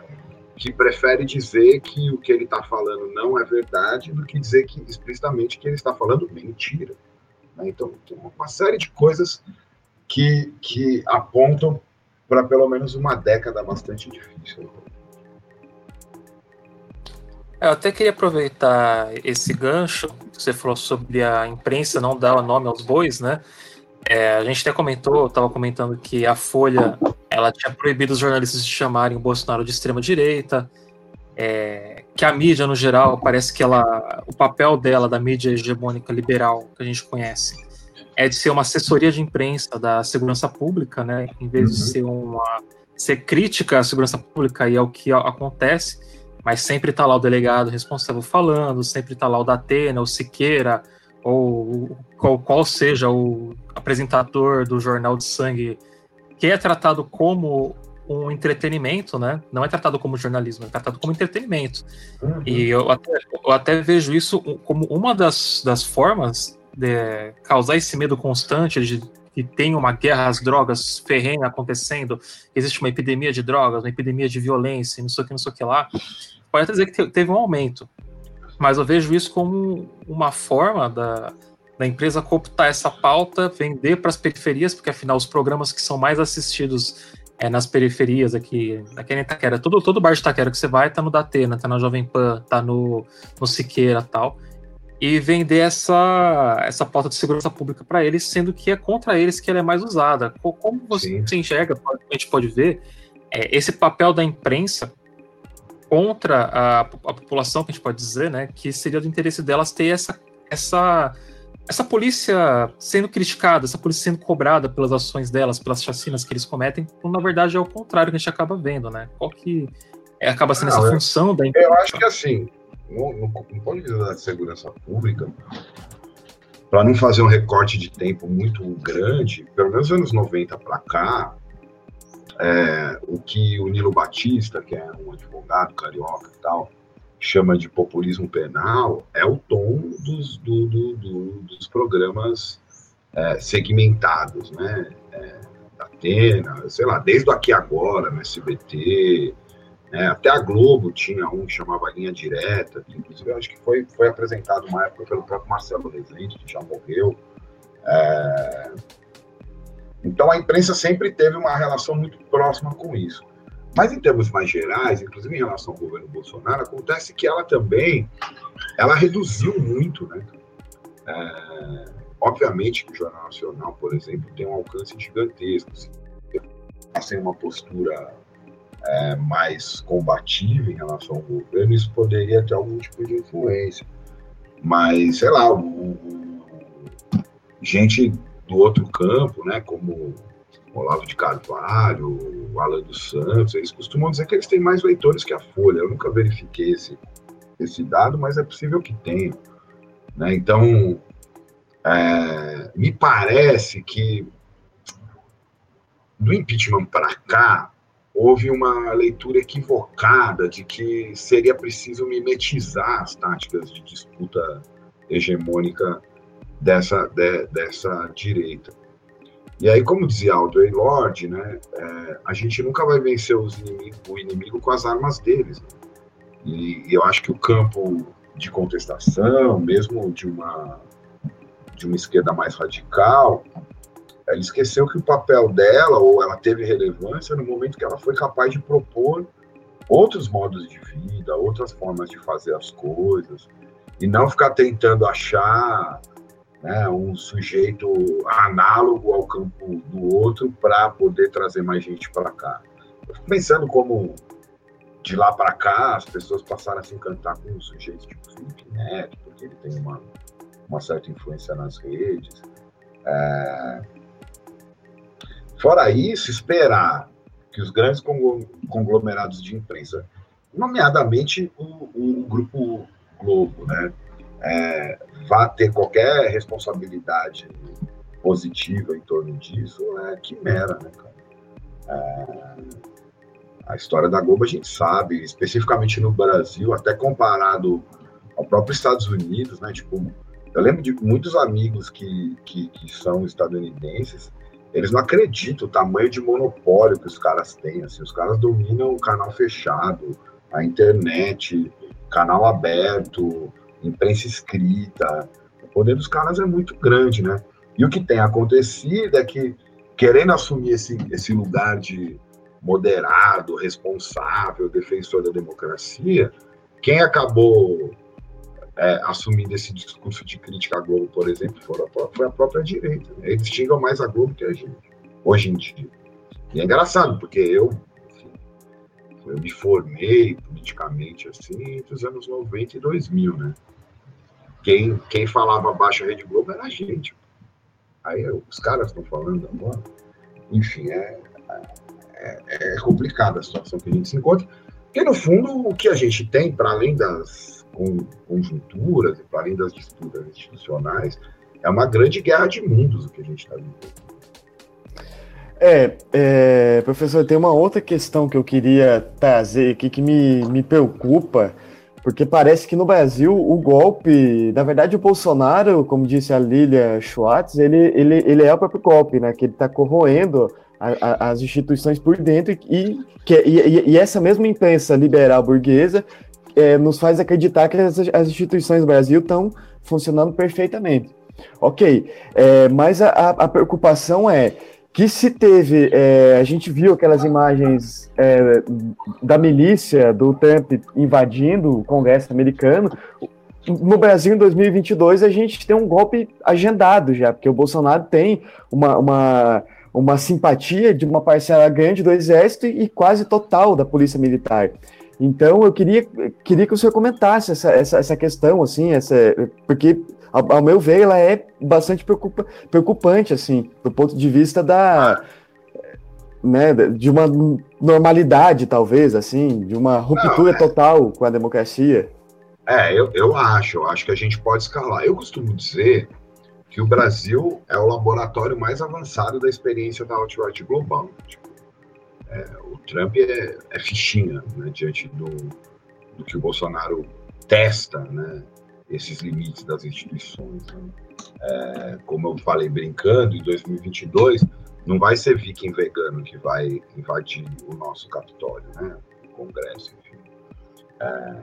que prefere dizer que o que ele está falando não é verdade do que dizer que explicitamente que ele está falando mentira. Né? Então, tem uma série de coisas que, que apontam para pelo menos uma década bastante difícil. Eu até queria aproveitar esse gancho que você falou sobre a imprensa não dar nome aos bois, né? É, a gente até comentou, estava comentando que a Folha ela tinha proibido os jornalistas de chamarem o Bolsonaro de extrema direita, é, que a mídia no geral parece que ela, o papel dela da mídia hegemônica liberal que a gente conhece é de ser uma assessoria de imprensa da segurança pública, né? Em vez uhum. de ser uma ser crítica à segurança pública e ao que acontece, mas sempre está lá o delegado responsável falando, sempre está lá o Datena, o Siqueira, ou qual, qual seja o apresentador do jornal de sangue que é tratado como um entretenimento, né? Não é tratado como jornalismo, é tratado como entretenimento. Uhum. E eu até, eu até, vejo isso como uma das, das formas de causar esse medo constante de que tem uma guerra às drogas ferrenha acontecendo, existe uma epidemia de drogas, uma epidemia de violência, não sei o que, não sei o que lá. Pode até dizer que teve um aumento, mas eu vejo isso como uma forma da, da empresa cooptar essa pauta, vender para as periferias, porque afinal os programas que são mais assistidos é, nas periferias aqui, aqui em Itaquera, todo, todo bar de Itaquera que você vai tá no Datena, tá na Jovem Pan, tá no, no Siqueira tal. E vender essa, essa pauta de segurança pública para eles, sendo que é contra eles que ela é mais usada. Como você Sim. enxerga, a gente pode ver, é, esse papel da imprensa contra a, a população, que a gente pode dizer, né, que seria do interesse delas ter essa, essa essa polícia sendo criticada, essa polícia sendo cobrada pelas ações delas, pelas chacinas que eles cometem, quando na verdade é o contrário que a gente acaba vendo, né? Qual que é, acaba sendo não, essa eu, função da Eu acho que assim, no, no, no ponto de vista da segurança pública, para não fazer um recorte de tempo muito grande, pelo menos anos 90 para cá, é, o que o Nilo Batista, que é um advogado carioca e tal, chama de populismo penal é o tom dos, do, do, do, dos programas é, segmentados, né? É, da Atena, sei lá, desde Aqui Agora, no SBT, né? até a Globo tinha um que chamava Linha Direta, que inclusive eu acho que foi, foi apresentado uma época pelo próprio Marcelo Rezende, que já morreu. É... Então a imprensa sempre teve uma relação muito próxima com isso. Mas em termos mais gerais, inclusive em relação ao governo Bolsonaro, acontece que ela também ela reduziu muito, né? É, obviamente que o Jornal Nacional, por exemplo, tem um alcance gigantesco. Se tem uma postura é, mais combativa em relação ao governo, isso poderia ter algum tipo de influência. Mas, sei lá, o, o, gente do outro campo, né, como Olavo de Carvalho, o Alan dos Santos, eles costumam dizer que eles têm mais leitores que a Folha. Eu nunca verifiquei esse, esse dado, mas é possível que tenha. Né? Então, é, me parece que do impeachment para cá, houve uma leitura equivocada de que seria preciso mimetizar as táticas de disputa hegemônica dessa, de, dessa direita. E aí, como dizia Audrey Lorde, né, é, a gente nunca vai vencer o inimigo com as armas deles. Né? E, e, eu acho que o campo de contestação, mesmo de uma, de uma esquerda mais radical, ela esqueceu que o papel dela, ou ela teve relevância no momento que ela foi capaz de propor outros modos de vida, outras formas de fazer as coisas, e não ficar tentando achar né, um sujeito análogo ao campo do outro para poder trazer mais gente para cá. Eu fico pensando como de lá para cá as pessoas passaram a se encantar com um sujeito tipo Felipe Neto, porque ele tem uma, uma certa influência nas redes. É, Fora isso, esperar que os grandes conglomerados de imprensa, nomeadamente o, o Grupo Globo, né, é, vá ter qualquer responsabilidade positiva em torno disso, é quimera, né, cara? É, a história da Globo a gente sabe, especificamente no Brasil, até comparado ao próprio Estados Unidos, né? Tipo, eu lembro de muitos amigos que, que, que são estadunidenses eles não acreditam o tamanho de monopólio que os caras têm. Assim, os caras dominam o canal fechado, a internet, canal aberto, imprensa escrita. O poder dos caras é muito grande, né? E o que tem acontecido é que, querendo assumir esse, esse lugar de moderado, responsável, defensor da democracia, quem acabou é, assumindo esse discurso de crítica à Globo, por exemplo, foi a própria direita. Né? Eles xingam mais a Globo que a gente, hoje em dia. E é engraçado, porque eu, enfim, eu me formei politicamente assim entre os anos 90 e 2000, né? Quem, quem falava abaixo a Rede Globo era a gente. Aí os caras estão falando agora. Enfim, é, é, é complicada a situação que a gente se encontra. Porque, no fundo, o que a gente tem, para além das conjunturas e para além das disputas institucionais, é uma grande guerra de mundos o que a gente está vivendo. É, é, professor, tem uma outra questão que eu queria trazer aqui que me, me preocupa, porque parece que no Brasil o golpe, na verdade o Bolsonaro, como disse a Lilia Schwartz, ele, ele, ele é o próprio golpe, né? Que ele está corroendo a, a, as instituições por dentro e, que, e, e, essa mesma imprensa liberal burguesa é, nos faz acreditar que as, as instituições do Brasil estão funcionando perfeitamente. Ok, é, mas a, a, preocupação é que se teve, é, a gente viu aquelas imagens é, da milícia do Trump invadindo o Congresso americano. No Brasil, em 2022, a gente tem um golpe agendado já, porque o Bolsonaro tem uma, uma, uma simpatia de uma parcela grande do Exército e quase total da Polícia Militar. Então, eu queria, queria que o senhor comentasse essa, essa, essa questão, assim, essa, porque, ao, ao meu ver, ela é bastante preocupa, preocupante, assim, do ponto de vista da, né, de uma normalidade, talvez, assim, de uma ruptura Não, é... total com a democracia. É, eu, eu acho, eu acho que a gente pode escalar. Eu costumo dizer que o Brasil é o laboratório mais avançado da experiência da alt-right global. Tipo, é, o Trump é, é fichinha né, diante do, do, que o Bolsonaro testa, né, esses limites das instituições. Né? É, como eu falei brincando, em 2022 não vai ser viking vegano que vai invadir o nosso Capitólio, né, o Congresso, enfim. É,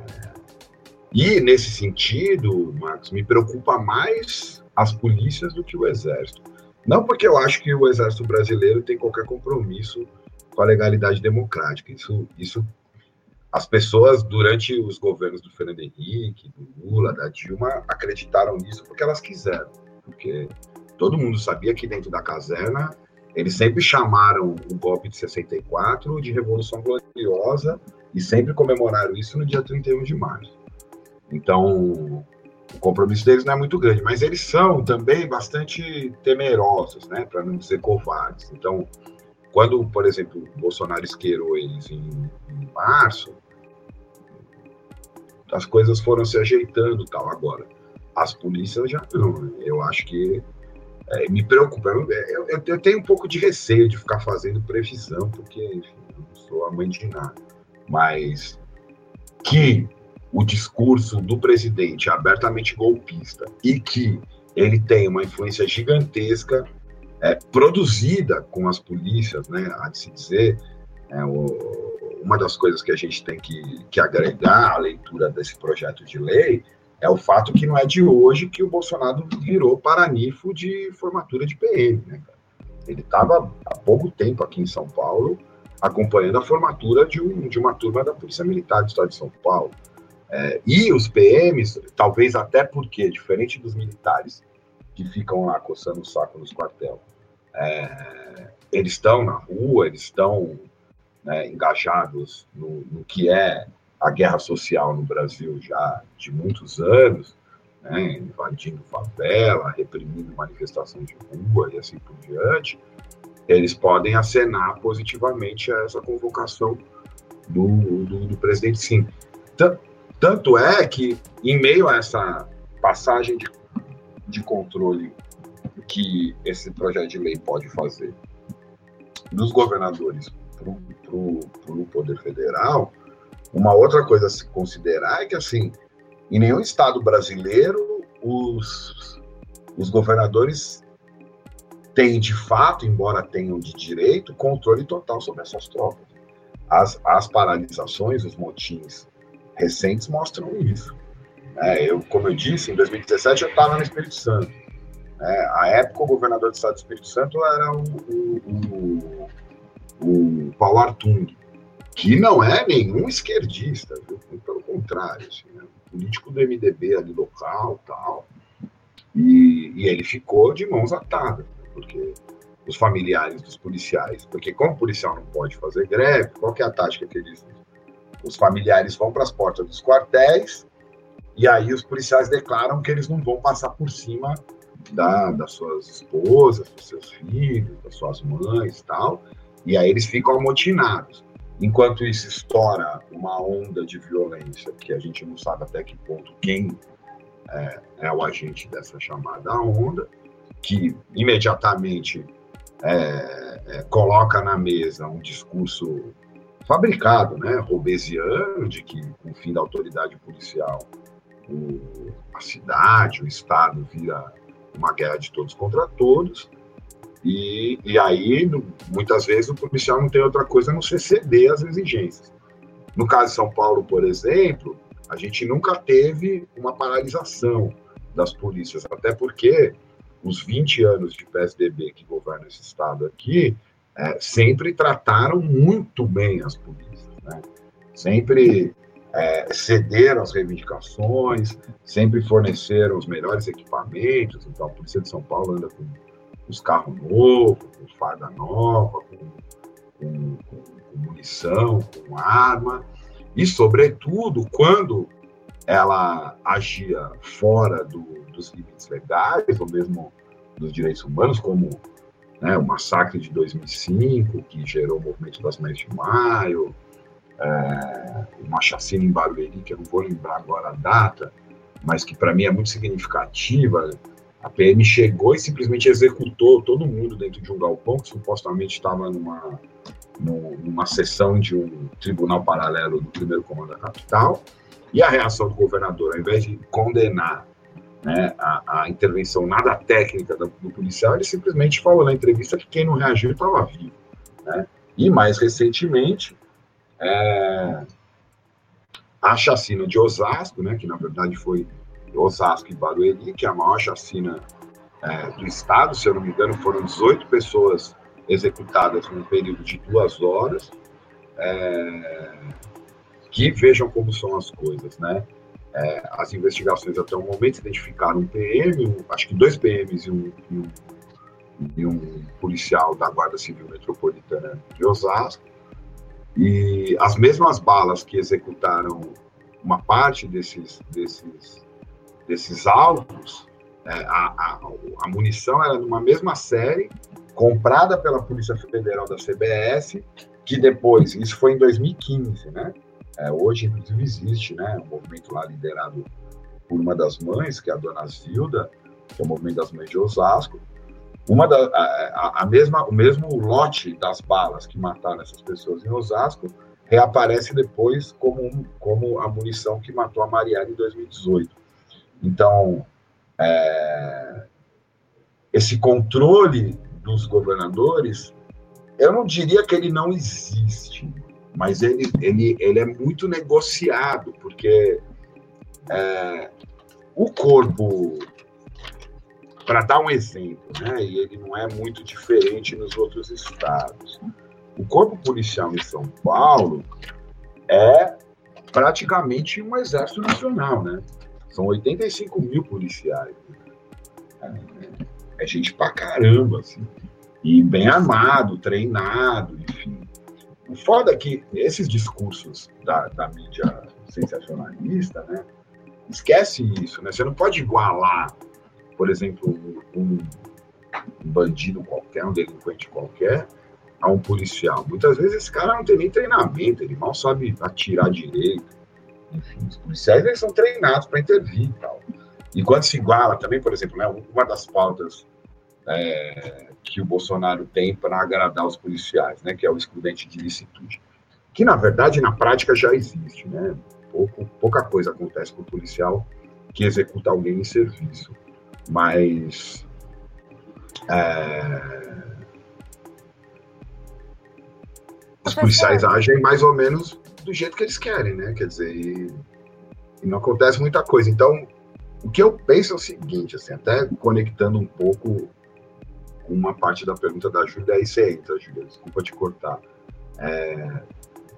e nesse sentido, Marcos, me preocupa mais as polícias do que o Exército. Não porque eu acho que o Exército brasileiro tem qualquer compromisso com a legalidade democrática. Isso, isso as pessoas, durante os governos do Fernando Henrique, do Lula, da Dilma, acreditaram nisso porque elas quiseram. Porque todo mundo sabia que dentro da caserna eles sempre chamaram o golpe de 64 de Revolução Gloriosa e sempre comemoraram isso no dia 31 de março. Então, o compromisso deles não é muito grande, mas eles são também bastante temerosos, né, para não dizer covardes. Então, quando, por exemplo, Bolsonaro esquerou eles em, em março, as coisas foram se ajeitando tal. Agora, as polícias já não. Eu acho que é, me preocupa. Eu, eu, eu, tenho um pouco de receio de ficar fazendo previsão, porque, enfim, não sou a mãe de nada. Mas que o discurso do presidente é abertamente golpista e que ele tem uma influência gigantesca é, produzida com as polícias, né, de se dizer, é, o, uma das coisas que a gente tem que, que agregar à leitura desse projeto de lei é o fato que não é de hoje que o Bolsonaro virou paranifo de formatura de PM. Né, Ele estava há pouco tempo aqui em São Paulo acompanhando a formatura de, um, de uma turma da Polícia Militar do Estado de São Paulo. É, e os PMs, talvez até porque, diferente dos militares que ficam lá coçando o saco nos quartel, é, eles estão na rua, eles estão né, engajados no, no, que é a guerra social no Brasil já de muitos anos, né, invadindo favela, reprimindo manifestação de rua e assim por diante, eles podem acenar positivamente a essa convocação do, do, do presidente sim. Tanto é que, em meio a essa passagem de, de controle que esse projeto de lei pode fazer dos governadores para o Poder Federal, uma outra coisa a se considerar é que, assim, em nenhum estado brasileiro os, os governadores têm, de fato, embora tenham de direito, controle total sobre essas tropas. As, as paralisações, os motins recentes mostram isso. É, eu, como eu disse, em 2017 eu estava no Espírito Santo. É, a época, o governador do estado do Espírito Santo era o, o, o Paulo Artung, que não é nenhum esquerdista, viu? pelo contrário, assim, é um político do MDB ali local tal. E, e ele ficou de mãos atadas, porque os familiares dos policiais, porque como o policial não pode fazer greve, qual é a tática que eles os familiares vão para as portas dos quartéis e aí os policiais declaram que eles não vão passar por cima da, das suas esposas, dos seus filhos, das suas mães e tal, e aí eles ficam amotinados. Enquanto isso estoura uma onda de violência, que a gente não sabe até que ponto quem é, é o agente dessa chamada onda, que imediatamente é, é, coloca na mesa um discurso fabricado, né, robesiano, de que com o fim da autoridade policial o, a cidade, o Estado vira uma guerra de todos contra todos, e, e aí, muitas vezes, o policial não tem outra coisa a não ser ceder às exigências. No caso de São Paulo, por exemplo, a gente nunca teve uma paralisação das polícias, até porque os 20 anos de PSDB que governam esse estado aqui é, sempre trataram muito bem as polícias, né? sempre é, cederam as reivindicações, sempre forneceram os melhores equipamentos. Então, a Polícia de São Paulo anda com os carros novos, com farda nova, com, com, com, munição, com arma. E, sobretudo, quando ela agia fora do, dos limites legais, ou mesmo dos direitos humanos, como né, o massacre de 2005, que gerou o movimento das Mães de Maio, é, uma chacina em Barueri, que eu não vou lembrar agora a data, mas que para mim é muito significativa, a PM chegou e simplesmente executou todo mundo dentro de um galpão que supostamente estava numa, numa sessão de um tribunal paralelo do primeiro comando da capital. E a reação do governador, ao invés de condenar né, a, a, intervenção nada técnica do, do, policial, ele simplesmente falou na entrevista que quem não reagiu estava vivo. Né? E mais recentemente, é, a chacina de Osasco, né, que na verdade foi Osasco e Barueri, que é a maior chacina é, do estado, se eu não me engano, foram 18 pessoas executadas num período de duas horas, é, que vejam como são as coisas, né? É, as investigações até o momento identificaram um PM, um, acho que dois PMs e um, e um, e um policial da Guarda Civil Metropolitana de Osasco, e as mesmas balas que executaram uma parte desses, desses, desses alvos, é, a, a, a, munição era numa mesma série, comprada pela Polícia Federal da CBS, que depois, isso foi em 2015, né? É, hoje, inclusive, existe né, um movimento lá liderado por uma das mães, que é a dona Zilda, que é o movimento das mães de Osasco. Uma da, a, a mesma, o mesmo lote das balas que mataram essas pessoas em Osasco reaparece depois como, como a munição que matou a Mariana em 2018. Então, é, esse controle dos governadores, eu não diria que ele não existe, mas ele, ele, ele é muito negociado, porque é, o corpo, para dar um exemplo, né, e ele não é muito diferente nos outros estados, o corpo policial em São Paulo é praticamente um exército nacional, né? São 85 mil policiais. É gente pra caramba, assim. E bem armado, treinado, enfim. O foda é que esses discursos da, da mídia sensacionalista, né? Esquece isso, né? Você não pode igualar, por exemplo, um, um bandido qualquer, um delinquente qualquer, a um policial. Muitas vezes esse cara não tem nem treinamento, ele mal sabe atirar direito. Enfim, os policiais eles são treinados para intervir e tal. E quando se iguala também, por exemplo, né, uma das pautas é, que o Bolsonaro tem para agradar os policiais, né, que é o excludente de licitude, que na verdade na prática já existe, né? Pouco, pouca coisa acontece com o policial que executa alguém em serviço, mas é, os policiais agem mais ou menos do jeito que eles querem, né? Quer dizer, e, e, não acontece muita coisa. Então, o que eu penso é o seguinte, assim, até conectando um pouco com uma parte da pergunta da Júlia, aí você entra, Júlia, desculpa te cortar. É,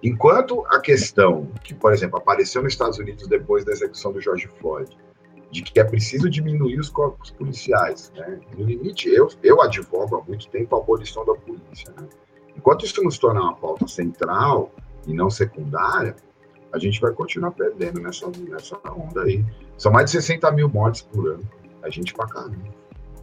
enquanto a questão que, por exemplo, apareceu nos Estados Unidos depois da execução do George Floyd, de que é preciso diminuir os corpos policiais, né? No limite, eu, eu advogo há muito tempo a abolição da polícia, né? Enquanto isso não se uma pauta central e não secundária, a gente vai continuar perdendo nessa, nessa onda aí. São mais de 60 mil mortes por ano. A gente pra caramba.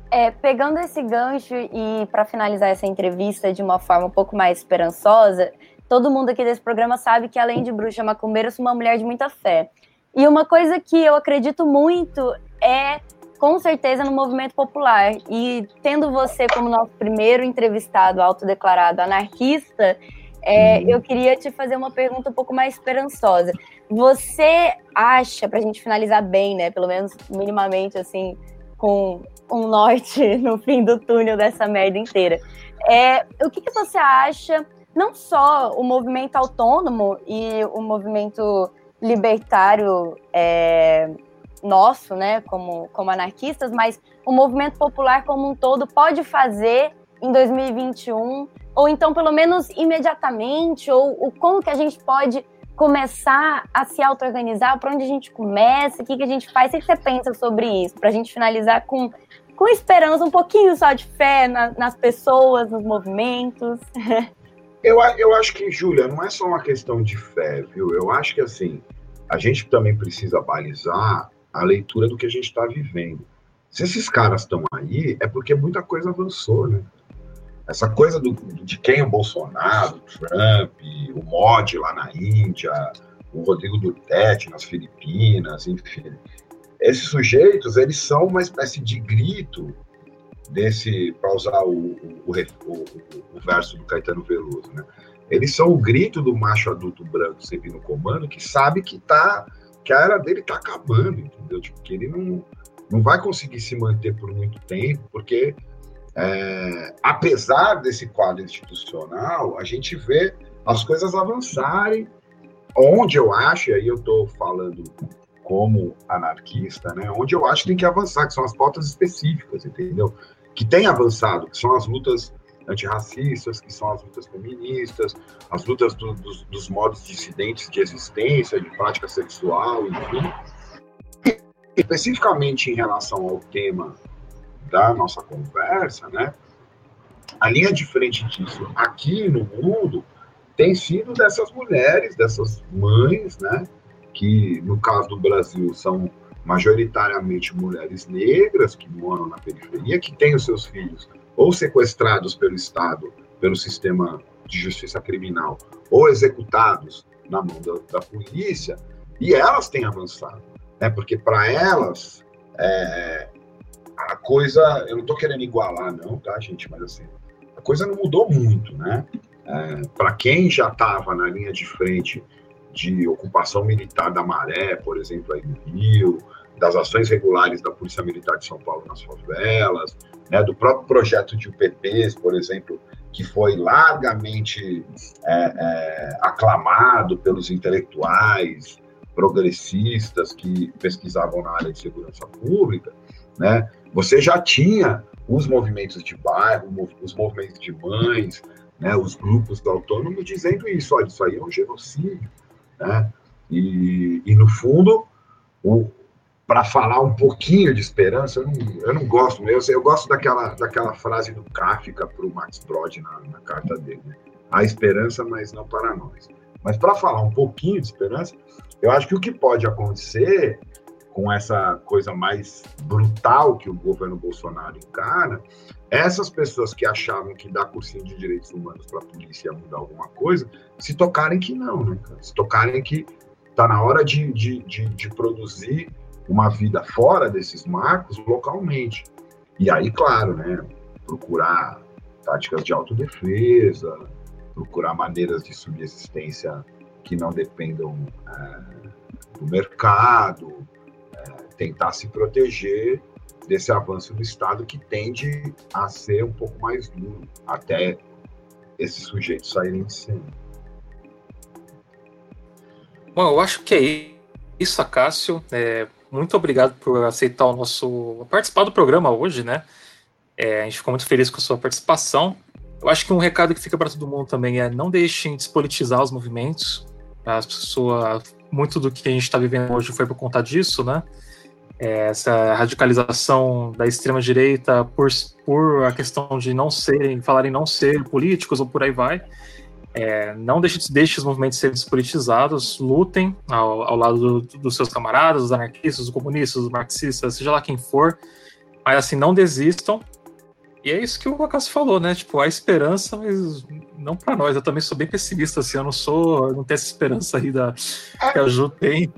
É, pegando esse gancho e para finalizar essa entrevista de uma forma um pouco mais esperançosa, todo mundo aqui desse programa sabe que além de bruxa macumbeira, eu sou uma mulher de muita fé. E uma coisa que eu acredito muito é com certeza no movimento popular. E tendo você como nosso primeiro entrevistado autodeclarado anarquista, é, uhum. eu queria te fazer uma pergunta um pouco mais esperançosa. Você acha, para a gente finalizar bem, né, pelo menos minimamente assim, com um norte no fim do túnel dessa merda inteira, é, o que, que você acha, não só o movimento autônomo e o movimento libertário é, nosso, né, como, como anarquistas, mas o movimento popular como um todo pode fazer em 2021, ou então pelo menos imediatamente, ou, ou como que a gente pode começar a se auto-organizar, para onde a gente começa, o que, que a gente faz, o que você pensa sobre isso, para a gente finalizar com, com esperança, um pouquinho só de fé na, nas pessoas, nos movimentos. Eu, eu acho que, Júlia, não é só uma questão de fé, viu? Eu acho que, assim, a gente também precisa balizar a leitura do que a gente está vivendo. Se esses caras estão aí, é porque muita coisa avançou, né? Essa coisa do, de quem é o Bolsonaro, Trump, o Modi lá na Índia, o Rodrigo Duterte nas Filipinas, enfim. Esses sujeitos, eles são uma espécie de grito desse, para usar o, o, o, o, verso do Caetano Veloso, né? Eles são o grito do macho adulto branco sempre no comando que sabe que está que a era dele está acabando, entendeu? Tipo, que ele não, não vai conseguir se manter por muito tempo, porque é, apesar desse quadro institucional, a gente vê as coisas avançarem, onde eu acho, e aí eu estou falando como anarquista, né? Onde eu acho que tem que avançar, que são as pautas específicas, entendeu? Que tem avançado, que são as lutas antirracistas, que são as lutas feministas, as lutas do, dos, dos modos dissidentes de existência, de prática sexual, enfim. Especificamente em relação ao tema da nossa conversa, né? A linha de frente disso aqui no mundo tem sido dessas mulheres, dessas mães, né? Que no caso do Brasil são majoritariamente mulheres negras que moram na periferia, que têm os seus filhos ou sequestrados pelo Estado, pelo sistema de justiça criminal, ou executados na mão da, da polícia, e elas têm avançado, né? Porque para elas é, a coisa, eu não estou querendo igualar, não, tá, gente? Mas assim, a coisa não mudou muito, né? É, para quem já estava na linha de frente de ocupação militar da Maré, por exemplo, aí no Rio, das ações regulares da Polícia Militar de São Paulo nas favelas, né, do próprio projeto de UPPs, por exemplo, que foi largamente é, é, aclamado pelos intelectuais progressistas que pesquisavam na área de segurança pública, né, você já tinha os movimentos de bairro, os movimentos de mães, né, os grupos autônomos dizendo isso, olha, isso aí é um genocídio, né? E, e no fundo, para falar um pouquinho de esperança, eu não, eu não gosto, eu, eu gosto daquela, daquela frase do Kafka para o Max Brod na, na carta dele, né? há esperança, mas não para nós. Mas para falar um pouquinho de esperança, eu acho que o que pode acontecer com essa coisa mais brutal que o governo Bolsonaro encara, essas pessoas que achavam que dar cursinho de direitos humanos para a polícia ia mudar alguma coisa, se tocarem que não, né? Se tocarem que está na hora de, de, de, de, produzir uma vida fora desses marcos localmente. E aí, claro, né? Procurar táticas de autodefesa, procurar maneiras de subsistência que não dependam é, do mercado, tentar se proteger desse avanço do Estado que tende a ser um pouco mais duro até esses sujeitos saírem de cena. Bom, eu acho que é isso, Acácio. É, muito obrigado por aceitar o nosso. participar do programa hoje, né? É, a gente ficou muito feliz com a sua participação. Eu acho que um recado que fica para todo mundo também é não deixem despolitizar os movimentos. As pessoas, muito do que a gente está vivendo hoje foi por conta disso, né? É, essa radicalização da extrema direita por, por a questão de não serem, falarem não ser políticos ou por aí vai. É, não deixe, deixe os movimentos serem despolitizados, lutem ao, ao lado do, dos seus camaradas, dos anarquistas, dos comunistas, dos marxistas, seja lá quem for, mas assim, não desistam. E é isso que o Acácio falou, né? Tipo, há esperança, mas não para nós. Eu também sou bem pessimista, assim, eu não sou, eu não tenho essa esperança aí da, que a Ju tem.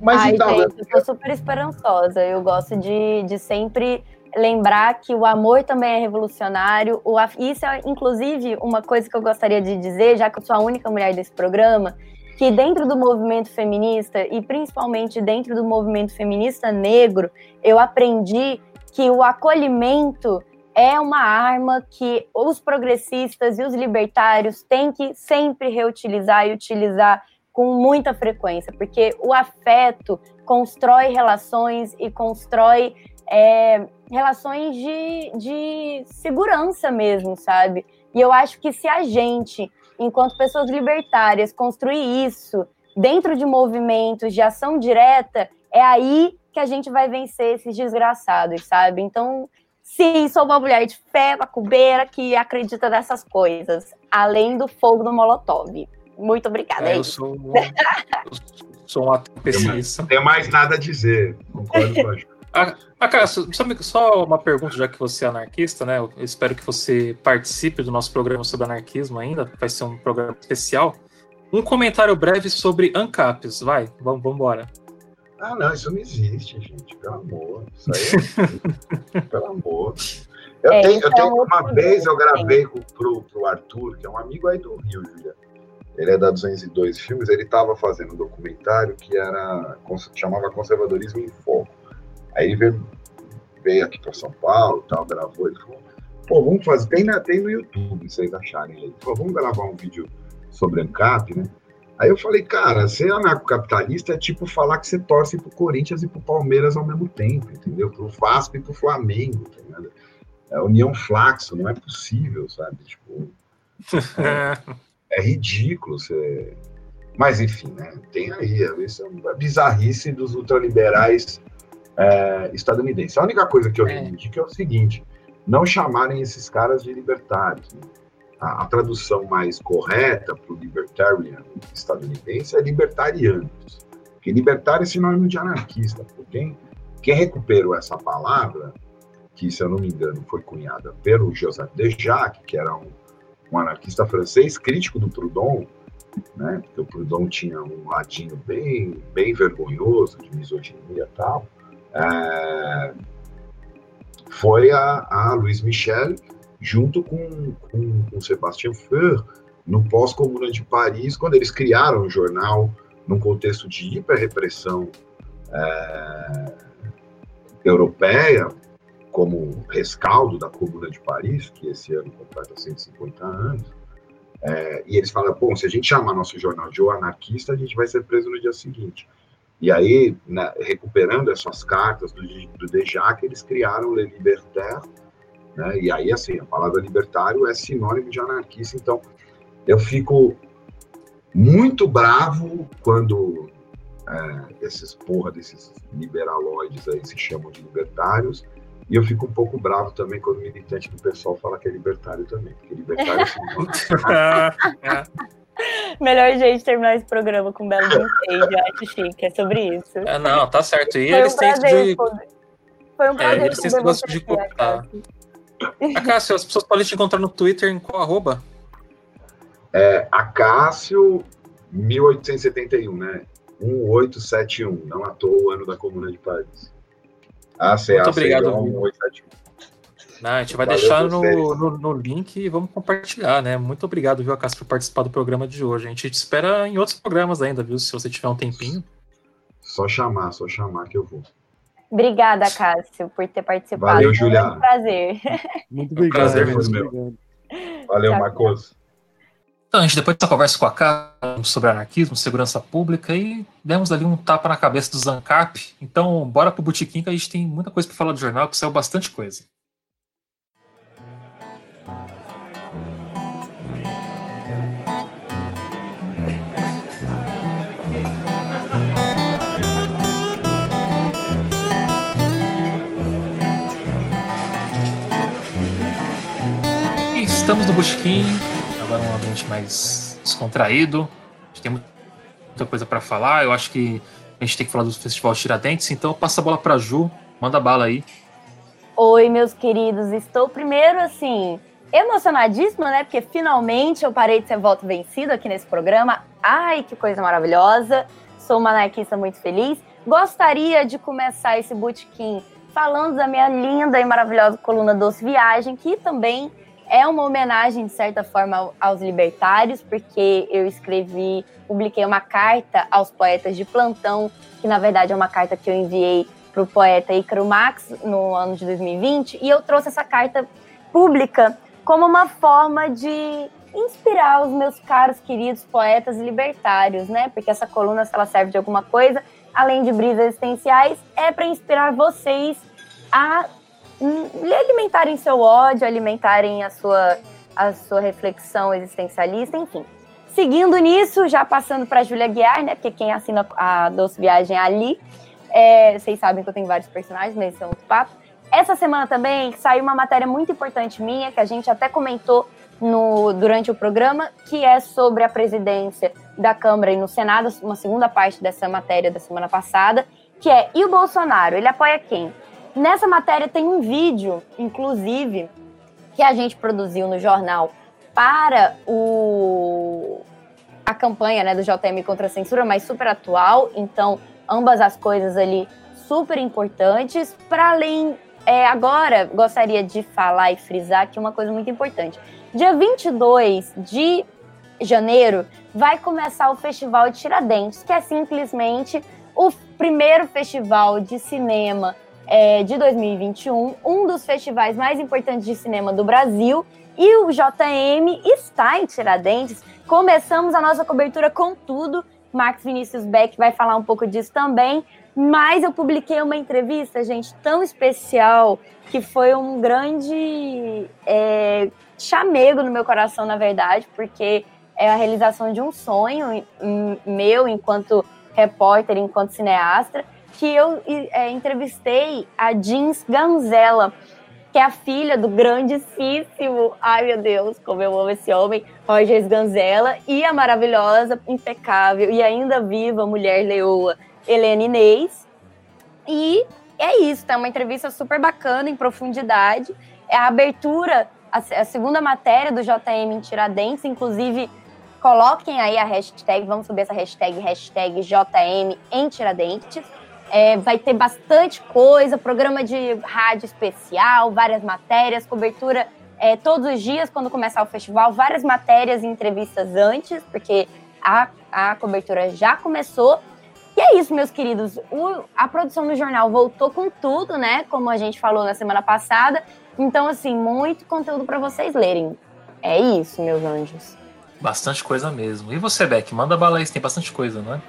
Mas Ai, então, gente, eu tô super esperançosa. Eu gosto de, de sempre lembrar que o amor também é revolucionário. O, isso é, inclusive, uma coisa que eu gostaria de dizer, já que eu sou a única mulher desse programa, que dentro do movimento feminista, e principalmente dentro do movimento feminista negro, eu aprendi que o acolhimento é uma arma que os progressistas e os libertários têm que sempre reutilizar e utilizar com muita frequência, porque o afeto constrói relações e constrói é, relações de, de segurança mesmo, sabe? E eu acho que se a gente, enquanto pessoas libertárias, construir isso dentro de movimentos de ação direta, é aí que a gente vai vencer esses desgraçados, sabe? Então, sim, sou uma mulher de fé, macumbeira, que acredita nessas coisas, além do fogo do Molotov. Muito obrigada. É, eu sou, eu sou um ator pessimista. Não tem mais nada a dizer. Concordo com a ah, ah, cara, só, uma pergunta, já que você é anarquista, né? Eu espero que você participe do nosso programa sobre anarquismo ainda. Vai ser um programa especial. Um comentário breve sobre ANCAPs. Vai, vamos embora. Ah, não, isso não existe, gente. Pelo amor. Isso aí é... Pelo amor. Eu, é, tenho, eu tenho uma vez eu gravei com, pro, pro Arthur, que é um amigo aí do Rio, Julia ele é da 202 Filmes, ele estava fazendo um documentário que era chamava Conservadorismo em Foco. Aí ele veio, veio aqui para São Paulo, tal, gravou, ele falou, pô, vamos fazer, tem, na, tem no YouTube, vocês acharem aí. Ele falou, vamos gravar um vídeo sobre ANCAP, né? Aí eu falei, cara, ser anarcocapitalista é tipo falar que você torce pro Corinthians e pro Palmeiras ao mesmo tempo, entendeu? Pro Vasco e pro Flamengo, tá é União Flaxo, não é possível, sabe? Tipo, é, é ridículo. Você... Mas, enfim, né? tem aí a, a bizarrice dos ultraliberais é, estadunidenses. A única coisa que eu é. reivindico é o seguinte: não chamarem esses caras de libertários. Né? A, a, tradução mais correta para o libertarian estadunidense é libertarianos. Porque libertário é sinônimo de anarquista. Quem, quem recuperou essa palavra, que se eu não me engano foi cunhada pelo Joseph Dejac, que era um, um anarquista francês, crítico do Proudhon, né? Porque o Proudhon tinha um ladinho bem, bem vergonhoso de misoginia e tal. É, foi a, a Louise Michel, junto com, com, com Sebastian no pós-comuna de Paris, quando eles criaram o jornal num contexto de hiperrepressão é, europeia, como rescaldo da Comuna de Paris, que esse ano completa 150 anos, é, e eles falam, bom, se a gente chamar nosso jornal de O Anarquista, a gente vai ser preso no dia seguinte. E aí, né, recuperando essas cartas do, do Dejac, eles criaram Le Libertaire, né, e aí, assim, a palavra libertário é sinônimo de anarquista, então eu fico muito bravo quando é, esses porra desses liberaloides aí se chamam de libertários, e eu fico um pouco bravo também quando o militante do pessoal fala que é libertário também, porque libertário é Melhor jeito de terminar esse programa com um belo enfeite, acho chique, é sobre isso. É, não, tá certo. E Foi eles um têm prazer, de. Foi um prazer É, eles têm esse negócio de cortar. Cássio. A Cássio, as pessoas podem te encontrar no Twitter em qual arroba? É Acácio 1871, né? 1871, não à toa o ano da Comuna de Paris. Ah, Muito obrigado, igual Vitor. 1871. Não, a gente vai Valeu deixar no, no, no link e vamos compartilhar, né? Muito obrigado, viu, Cássio, por participar do programa de hoje. A gente te espera em outros programas ainda, viu? Se você tiver um tempinho. Só chamar, só chamar que eu vou. Obrigada, Cássio, por ter participado. Valeu, Foi Juliana. um prazer. Muito um obrigado. prazer muito mesmo, meu. obrigado. Valeu, Tchau, Marcos. Então, a gente depois dessa conversa com a Cá sobre anarquismo, segurança pública e demos ali um tapa na cabeça do Zancap. Então, bora pro Botequim que a gente tem muita coisa para falar do jornal, que saiu bastante coisa. E estamos no Botequim, agora um ambiente mais descontraído. A gente tem muita coisa para falar. Eu acho que a gente tem que falar do Festival Tiradentes, então passa a bola pra Ju, manda bala aí. Oi, meus queridos. Estou primeiro, assim, emocionadíssima, né? Porque finalmente eu parei de ser voto vencido aqui nesse programa. Ai, que coisa maravilhosa. Sou uma anarquista muito feliz. Gostaria de começar esse botequim falando da minha linda e maravilhosa coluna Doce Viagem, que também é uma homenagem, de certa forma, ao- aos libertários, porque eu escrevi, publiquei uma carta aos poetas de plantão, que na verdade é uma carta que eu enviei para o poeta Ícaro Max no ano de 2020, e eu trouxe essa carta pública como uma forma de inspirar os meus caros, queridos poetas libertários, né? Porque essa coluna, se ela serve de alguma coisa, além de brisas existenciais, é para inspirar vocês a lhe alimentarem seu ódio, alimentarem a sua, a sua reflexão existencialista, enfim. Seguindo nisso, já passando para Júlia Guiar, né? Porque quem assina a Doce Viagem é ali. É, vocês sabem que eu tenho vários personagens, mas esse é outro papo. Essa semana também saiu uma matéria muito importante minha, que a gente até comentou no, durante o programa, que é sobre a presidência da Câmara e no Senado, uma segunda parte dessa matéria da semana passada, que é e o Bolsonaro, ele apoia quem? Nessa matéria tem um vídeo, inclusive, que a gente produziu no jornal para o a campanha né, do JM contra a censura, mas super atual, então ambas as coisas ali super importantes. Para além, é, agora gostaria de falar e frisar que uma coisa muito importante. Dia 22 de janeiro vai começar o Festival de Tiradentes, que é simplesmente o primeiro festival de cinema é, de 2021, um dos festivais mais importantes de cinema do Brasil. E o JM está em Tiradentes. Começamos a nossa cobertura com tudo. Max Vinícius Beck vai falar um pouco disso também. Mas eu publiquei uma entrevista, gente, tão especial que foi um grande é, chamego no meu coração, na verdade, porque é a realização de um sonho meu enquanto repórter, enquanto cineasta, que eu é, entrevistei a Jeans Ganzella, que é a filha do grandíssimo, ai meu Deus, como eu amo esse homem, Roger Ganzella, e a maravilhosa, impecável e ainda viva mulher leoa, Helena Inês. E é isso, tá uma entrevista super bacana, em profundidade. É a abertura, a, a segunda matéria do JM em Tiradentes, inclusive coloquem aí a hashtag, vamos subir essa hashtag, hashtag JM em Tiradentes é, vai ter bastante coisa, programa de rádio especial, várias matérias, cobertura é, todos os dias quando começar o festival, várias matérias e entrevistas antes, porque a, a cobertura já começou. E é isso, meus queridos. O, a produção do jornal voltou com tudo, né? Como a gente falou na semana passada. Então, assim, muito conteúdo para vocês lerem. É isso, meus anjos. Bastante coisa mesmo. E você, Beck? Manda bala aí, tem bastante coisa, não é?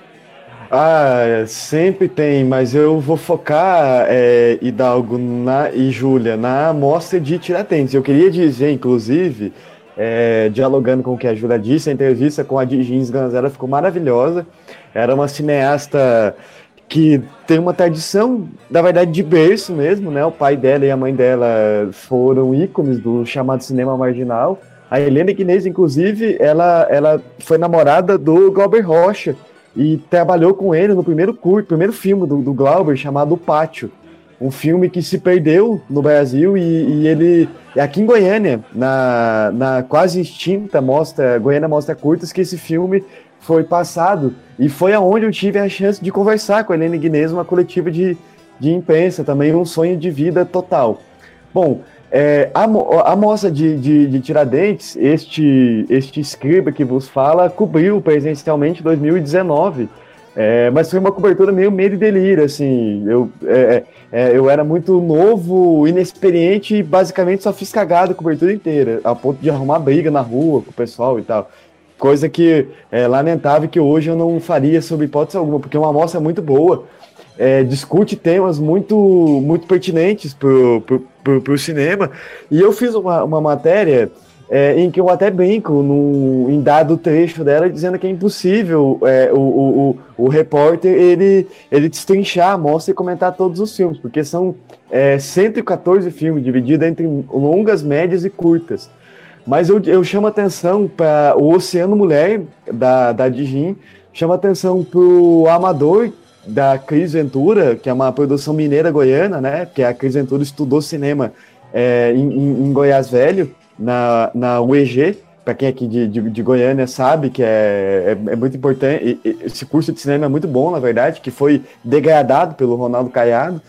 Ah, sempre tem, mas eu vou focar, é, Hidalgo na, e Júlia na amostra de Tiradentes. Eu queria dizer, inclusive, é, dialogando com o que a Júlia disse, a entrevista com a Jeans Ganzera ficou maravilhosa. Era uma cineasta que tem uma tradição, na verdade, de berço mesmo, né? O pai dela e a mãe dela foram ícones do chamado cinema marginal. A Helena Guinness, inclusive, ela, ela foi namorada do Glauber Rocha, e trabalhou com ele no primeiro curto, primeiro filme do, do Glauber chamado Pátio, um filme que se perdeu no Brasil e, e ele aqui em Goiânia, na, na quase extinta mostra Goiânia Mostra Curtas, que esse filme foi passado e foi aonde eu tive a chance de conversar com a Helene Guinness, uma coletiva de, de imprensa, também um sonho de vida total. Bom, é, a, a mostra de, de, de, Tiradentes, este, este escriba que vos fala, cobriu presencialmente 2019. É, mas foi uma cobertura meio medo e delírio, assim. Eu, é, é, é, eu era muito novo, inexperiente e basicamente só fiz cagada a cobertura inteira, a ponto de arrumar briga na rua com o pessoal e tal. Coisa que é lamentável que hoje eu não faria sob hipótese alguma, porque é uma amostra muito boa é, discute temas muito, muito pertinentes para o cinema. E eu fiz uma, uma matéria é, em que eu até brinco no, em dado trecho dela, dizendo que é impossível é, o, o, o, o, repórter ele, ele destrinchar, mostrar e comentar todos os filmes, porque são é, 114 filmes divididos entre longas, médias e curtas. Mas eu, eu chamo atenção para o Oceano Mulher, da, da Dijin, chama atenção para o Amador, da Cris Ventura, que é uma produção mineira goiana, né? Que a Cris Ventura estudou cinema é, em, em, Goiás Velho, na, na UEG. Para quem é aqui de, de, de, Goiânia sabe que é, é, é muito importante. Esse curso de cinema é muito bom, na verdade, que foi degradado pelo Ronaldo Caiado.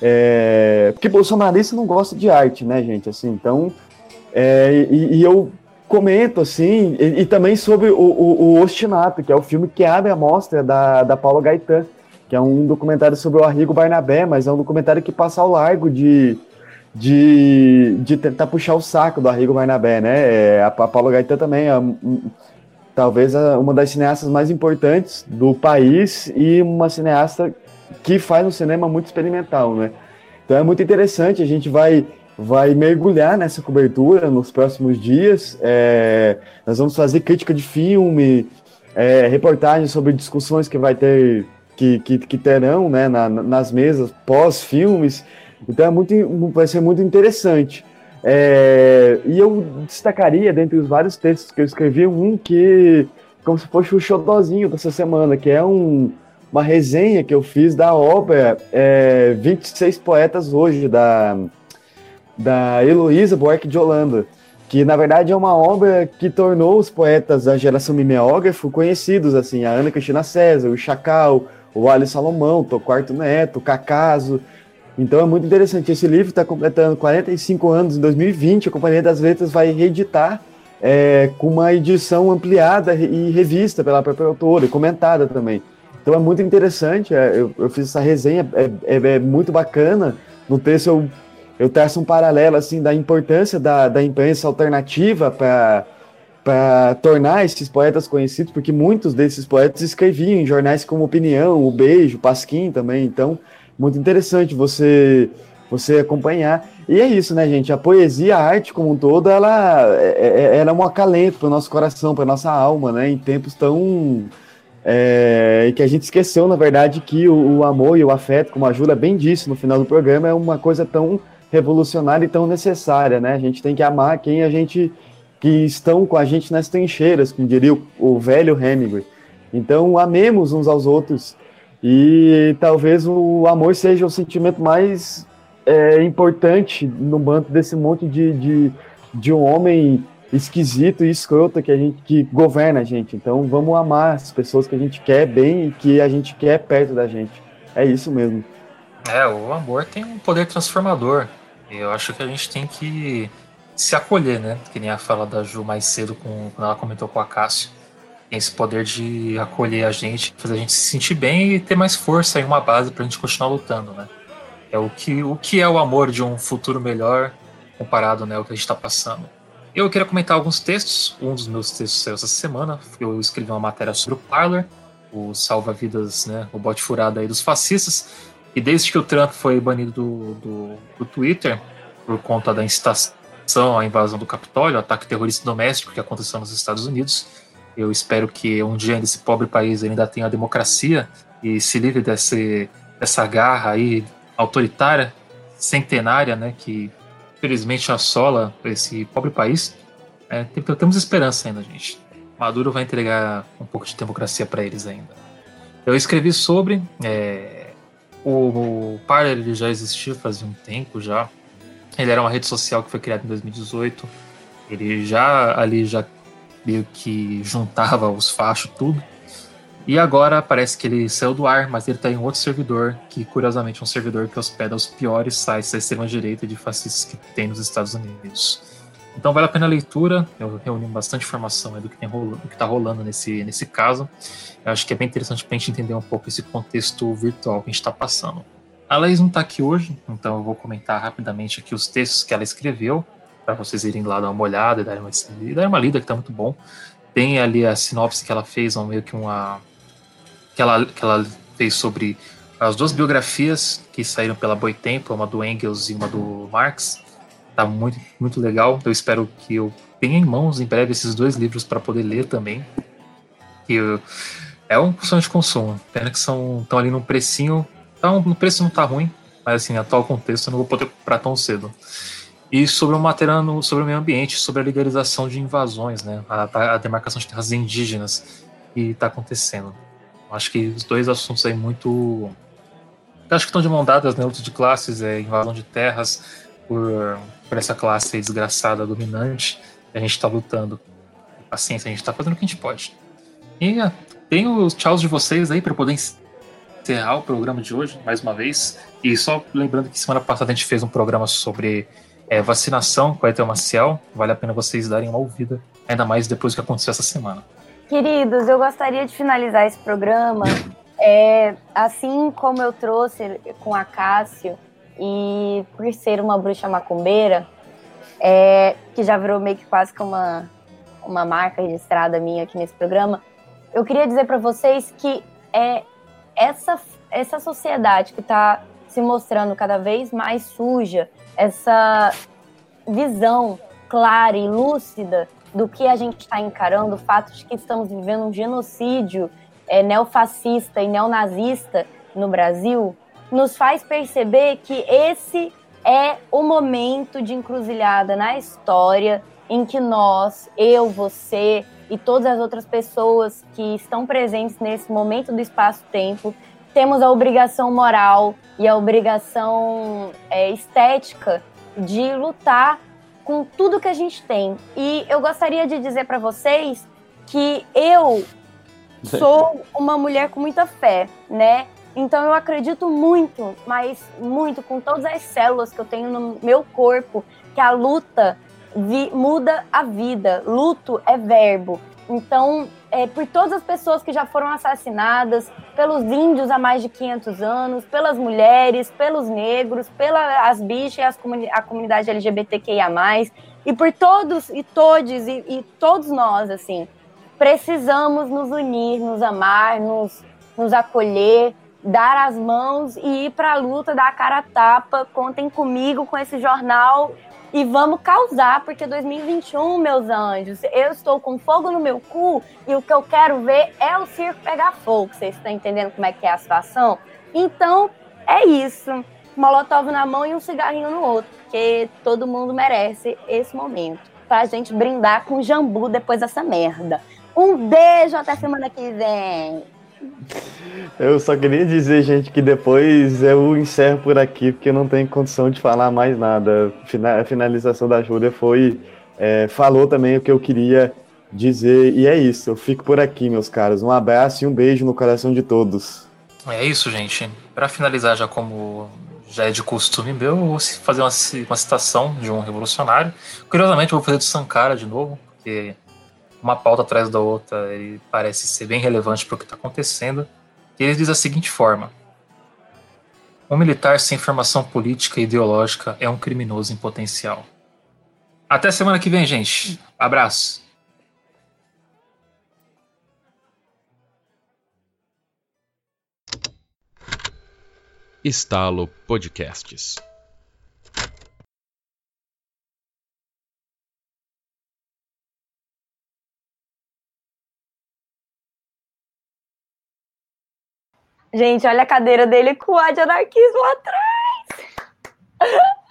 É, porque bolsonarista não gosta de arte, né, gente? Assim, então, é, e, e, eu comento assim, e, e também sobre o, o, o, Ostinato, que é o filme que abre a mostra da, da Paula Gaetan que é um documentário sobre o Arrigo Barnabé, mas é um documentário que passa ao largo de, de, de tentar puxar o saco do Arrigo Barnabé, né? É, a, a Paula Gaetan também é talvez uma das cineastas mais importantes do país e uma cineasta que faz um cinema muito experimental, né? Então é muito interessante, a gente vai vai mergulhar nessa cobertura nos próximos dias. É, nós vamos fazer crítica de filme, é, reportagens sobre discussões que vai ter que, que, que terão né, na, nas mesas pós-filmes. Então é muito, vai ser muito interessante. É, e eu destacaria, dentre os vários textos que eu escrevi, um que, como se fosse o xodózinho dessa semana, que é um, uma resenha que eu fiz da obra é, 26 Poetas Hoje, da, da Heloísa Buarque de Holanda, que na verdade é uma obra que tornou os poetas da geração mimeógrafo conhecidos, assim, a Ana Cristina César, o Chacal, o Ali Salomão, o Quarto Neto, Cacaso. Então é muito interessante. Esse livro está completando 45 anos em 2020. A Companhia das Letras vai reeditar é, com uma edição ampliada e revista pela própria autora e comentada também. Então é muito interessante. É, eu, eu, fiz essa resenha, é, é, é, muito bacana. No texto eu, eu traço um paralelo assim da importância da, da imprensa alternativa para para tornar esses poetas conhecidos, porque muitos desses poetas escreviam em jornais como Opinião, O Beijo, Pasquim também, então muito interessante você você acompanhar. E é isso, né, gente? A poesia, a arte como um todo, ela, é, é, ela é um acalento para o nosso coração, para nossa alma, né? Em tempos tão é, que a gente esqueceu, na verdade, que o, o, amor e o afeto, como a Júlia bem disse no final do programa, é uma coisa tão revolucionária e tão necessária, né? A gente tem que amar quem a gente que estão com a gente nas trincheiras, como diria o, o velho Hemingway. Então, amemos uns aos outros e talvez o amor seja o sentimento mais é, importante no banco desse monte de, de, de um homem esquisito e escroto que a gente que governa a gente. Então vamos amar as pessoas que a gente quer bem e que a gente quer perto da gente. É isso mesmo. É, o amor tem um poder transformador. Eu acho que a gente tem que se acolher, né? Que nem a fala da Ju mais cedo com, quando ela comentou com a Cássio. Tem esse poder de acolher a gente, fazer a gente se sentir bem e ter mais força e uma base pra gente continuar lutando, né? É o que, o que é o amor de um futuro melhor comparado né, ao que a gente está passando. Eu queria comentar alguns textos. Um dos meus textos saiu essa semana. Eu escrevi uma matéria sobre o Parler, o salva-vidas, né, o bote furado aí dos fascistas. E desde que o Trump foi banido do, do, do Twitter, por conta da incitação à invasão do Capitólio, ataque terrorista doméstico que aconteceu nos Estados Unidos, eu espero que um dia esse pobre país ainda tenha democracia e se livre desse, dessa garra aí autoritária, centenária, né, que felizmente assola esse pobre país. É, temos esperança ainda, gente. Maduro vai entregar um pouco de democracia para eles ainda. Eu escrevi sobre é, o, o Parler, já existia fazia um tempo já. Ele era uma rede social que foi criada em 2018. Ele já ali já meio que juntava os fachos tudo. E agora parece que ele saiu do ar, mas ele está em outro servidor, que curiosamente é um servidor que hospeda os piores sites da extrema-direita de fascistas que tem nos Estados Unidos. Então vale a pena a leitura, eu reuni bastante informação do que está rolando nesse, nesse caso. Eu acho que é bem interessante para a gente entender um pouco esse contexto virtual que a gente está passando. A Laís não está aqui hoje, então eu vou comentar rapidamente aqui os textos que ela escreveu, para vocês irem lá dar uma olhada e darem uma, uma lida, que está muito bom. Tem ali a sinopse que ela fez, um, meio que uma, que ela, que ela fez sobre as duas biografias que saíram pela Boitempo, uma do Engels e uma do Marx. Tá muito, muito legal. Eu espero que eu tenha em mãos em breve esses dois livros para poder ler também. E é um sonho de consumo. Pena que são estão ali num precinho. Tá, o preço não tá ruim, mas assim, atual contexto eu não vou poder comprar tão cedo. E sobre o matéria sobre o meio ambiente, sobre a legalização de invasões, né? A, a demarcação de terras indígenas que está acontecendo. Acho que os dois assuntos aí muito. Acho que estão de mão dadas, né? Luta de classes, é invasão de terras por, por essa classe desgraçada, dominante. a gente está lutando. Paciência, a gente está fazendo o que a gente pode. E é, tem os tchauz de vocês aí para poder encerrar o programa de hoje, mais uma vez. E só lembrando que semana passada a gente fez um programa sobre é, vacinação com a Etel Maciel. Vale a pena vocês darem uma ouvida, ainda mais depois do que aconteceu essa semana. Queridos, eu gostaria de finalizar esse programa é, assim como eu trouxe com a Cássio, e por ser uma bruxa macumbeira, é, que já virou meio que quase que uma, uma marca registrada minha aqui nesse programa, eu queria dizer para vocês que é essa, essa sociedade que está se mostrando cada vez mais suja, essa visão clara e lúcida do que a gente está encarando, o fato de que estamos vivendo um genocídio é, neofascista e neonazista no Brasil, nos faz perceber que esse é o momento de encruzilhada na história em que nós, eu, você e todas as outras pessoas que estão presentes nesse momento do espaço-tempo, temos a obrigação moral e a obrigação é, estética de lutar com tudo que a gente tem. E eu gostaria de dizer para vocês que eu sou uma mulher com muita fé, né? Então eu acredito muito, mas muito com todas as células que eu tenho no meu corpo, que a luta vi, muda a vida. Luto é verbo. Então, é, por todas as pessoas que já foram assassinadas, pelos índios há mais de 500 anos, pelas mulheres, pelos negros, pelas bichas e as comuni a comunidade LGBTQIA+, e por todos e todes e, e todos nós, assim, precisamos nos unir, nos amar, nos, nos acolher, dar as mãos e ir para a luta, dar a cara a tapa. Contem comigo com esse jornal e vamos causar, porque 2021, meus anjos, eu estou com fogo no meu cu e o que eu quero ver é o circo pegar fogo. Vocês estão entendendo como é que é a situação? Então, é isso. Molotov na mão e um cigarrinho no outro, porque todo mundo merece esse momento. Pra gente brindar com jambu depois dessa merda. Um beijo, até semana que vem. Eu só queria dizer, gente, que depois eu encerro por aqui, porque eu não tenho condição de falar mais nada. A finalização da Júlia foi. É, falou também o que eu queria dizer, e é isso. Eu fico por aqui, meus caros. Um abraço e um beijo no coração de todos. É isso, gente. Para finalizar, já como já é de costume meu, eu vou fazer uma, uma citação de um revolucionário. Curiosamente, eu vou fazer do Sankara de novo, porque uma pauta atrás da outra ele parece ser bem relevante para o que está acontecendo. E ele diz da seguinte forma: Um militar sem formação política e ideológica é um criminoso em potencial. Até semana que vem, gente. Abraço. Estalo Podcasts. Gente, olha a cadeira dele com o de anarquismo atrás.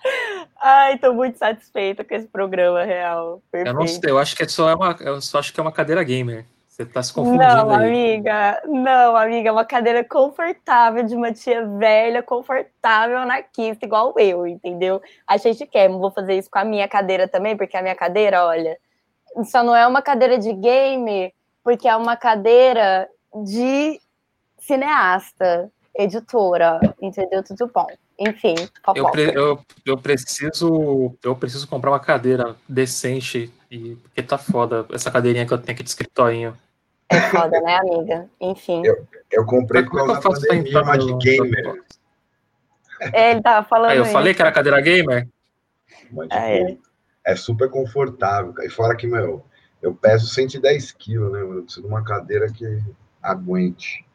Ai, tô muito satisfeita com esse programa real. Perfeito. Eu não sei, eu acho que é só é uma, eu só acho que é uma cadeira gamer. Você tá se confundindo Não, aí. amiga, não, amiga, é uma cadeira confortável de uma tia velha, confortável, anarquista, igual eu, entendeu? A gente quer, vou fazer isso com a minha cadeira também, porque a minha cadeira, olha, só não é uma cadeira de game, porque é uma cadeira de cineasta, editora, entendeu? Tudo bom. Enfim, eu, pre, eu, eu, preciso eu preciso comprar uma cadeira decente e porque tá foda essa cadeirinha que eu tenho aqui de escritório. É foda, né, amiga? Enfim. Eu, eu comprei por causa da pandemia, de gamer. É, ele tava falando. Ah, eu falei que era cadeira gamer? É. é super confortável. E fora que, meu, eu peso 110 quilos, né? Eu preciso de uma cadeira que aguente.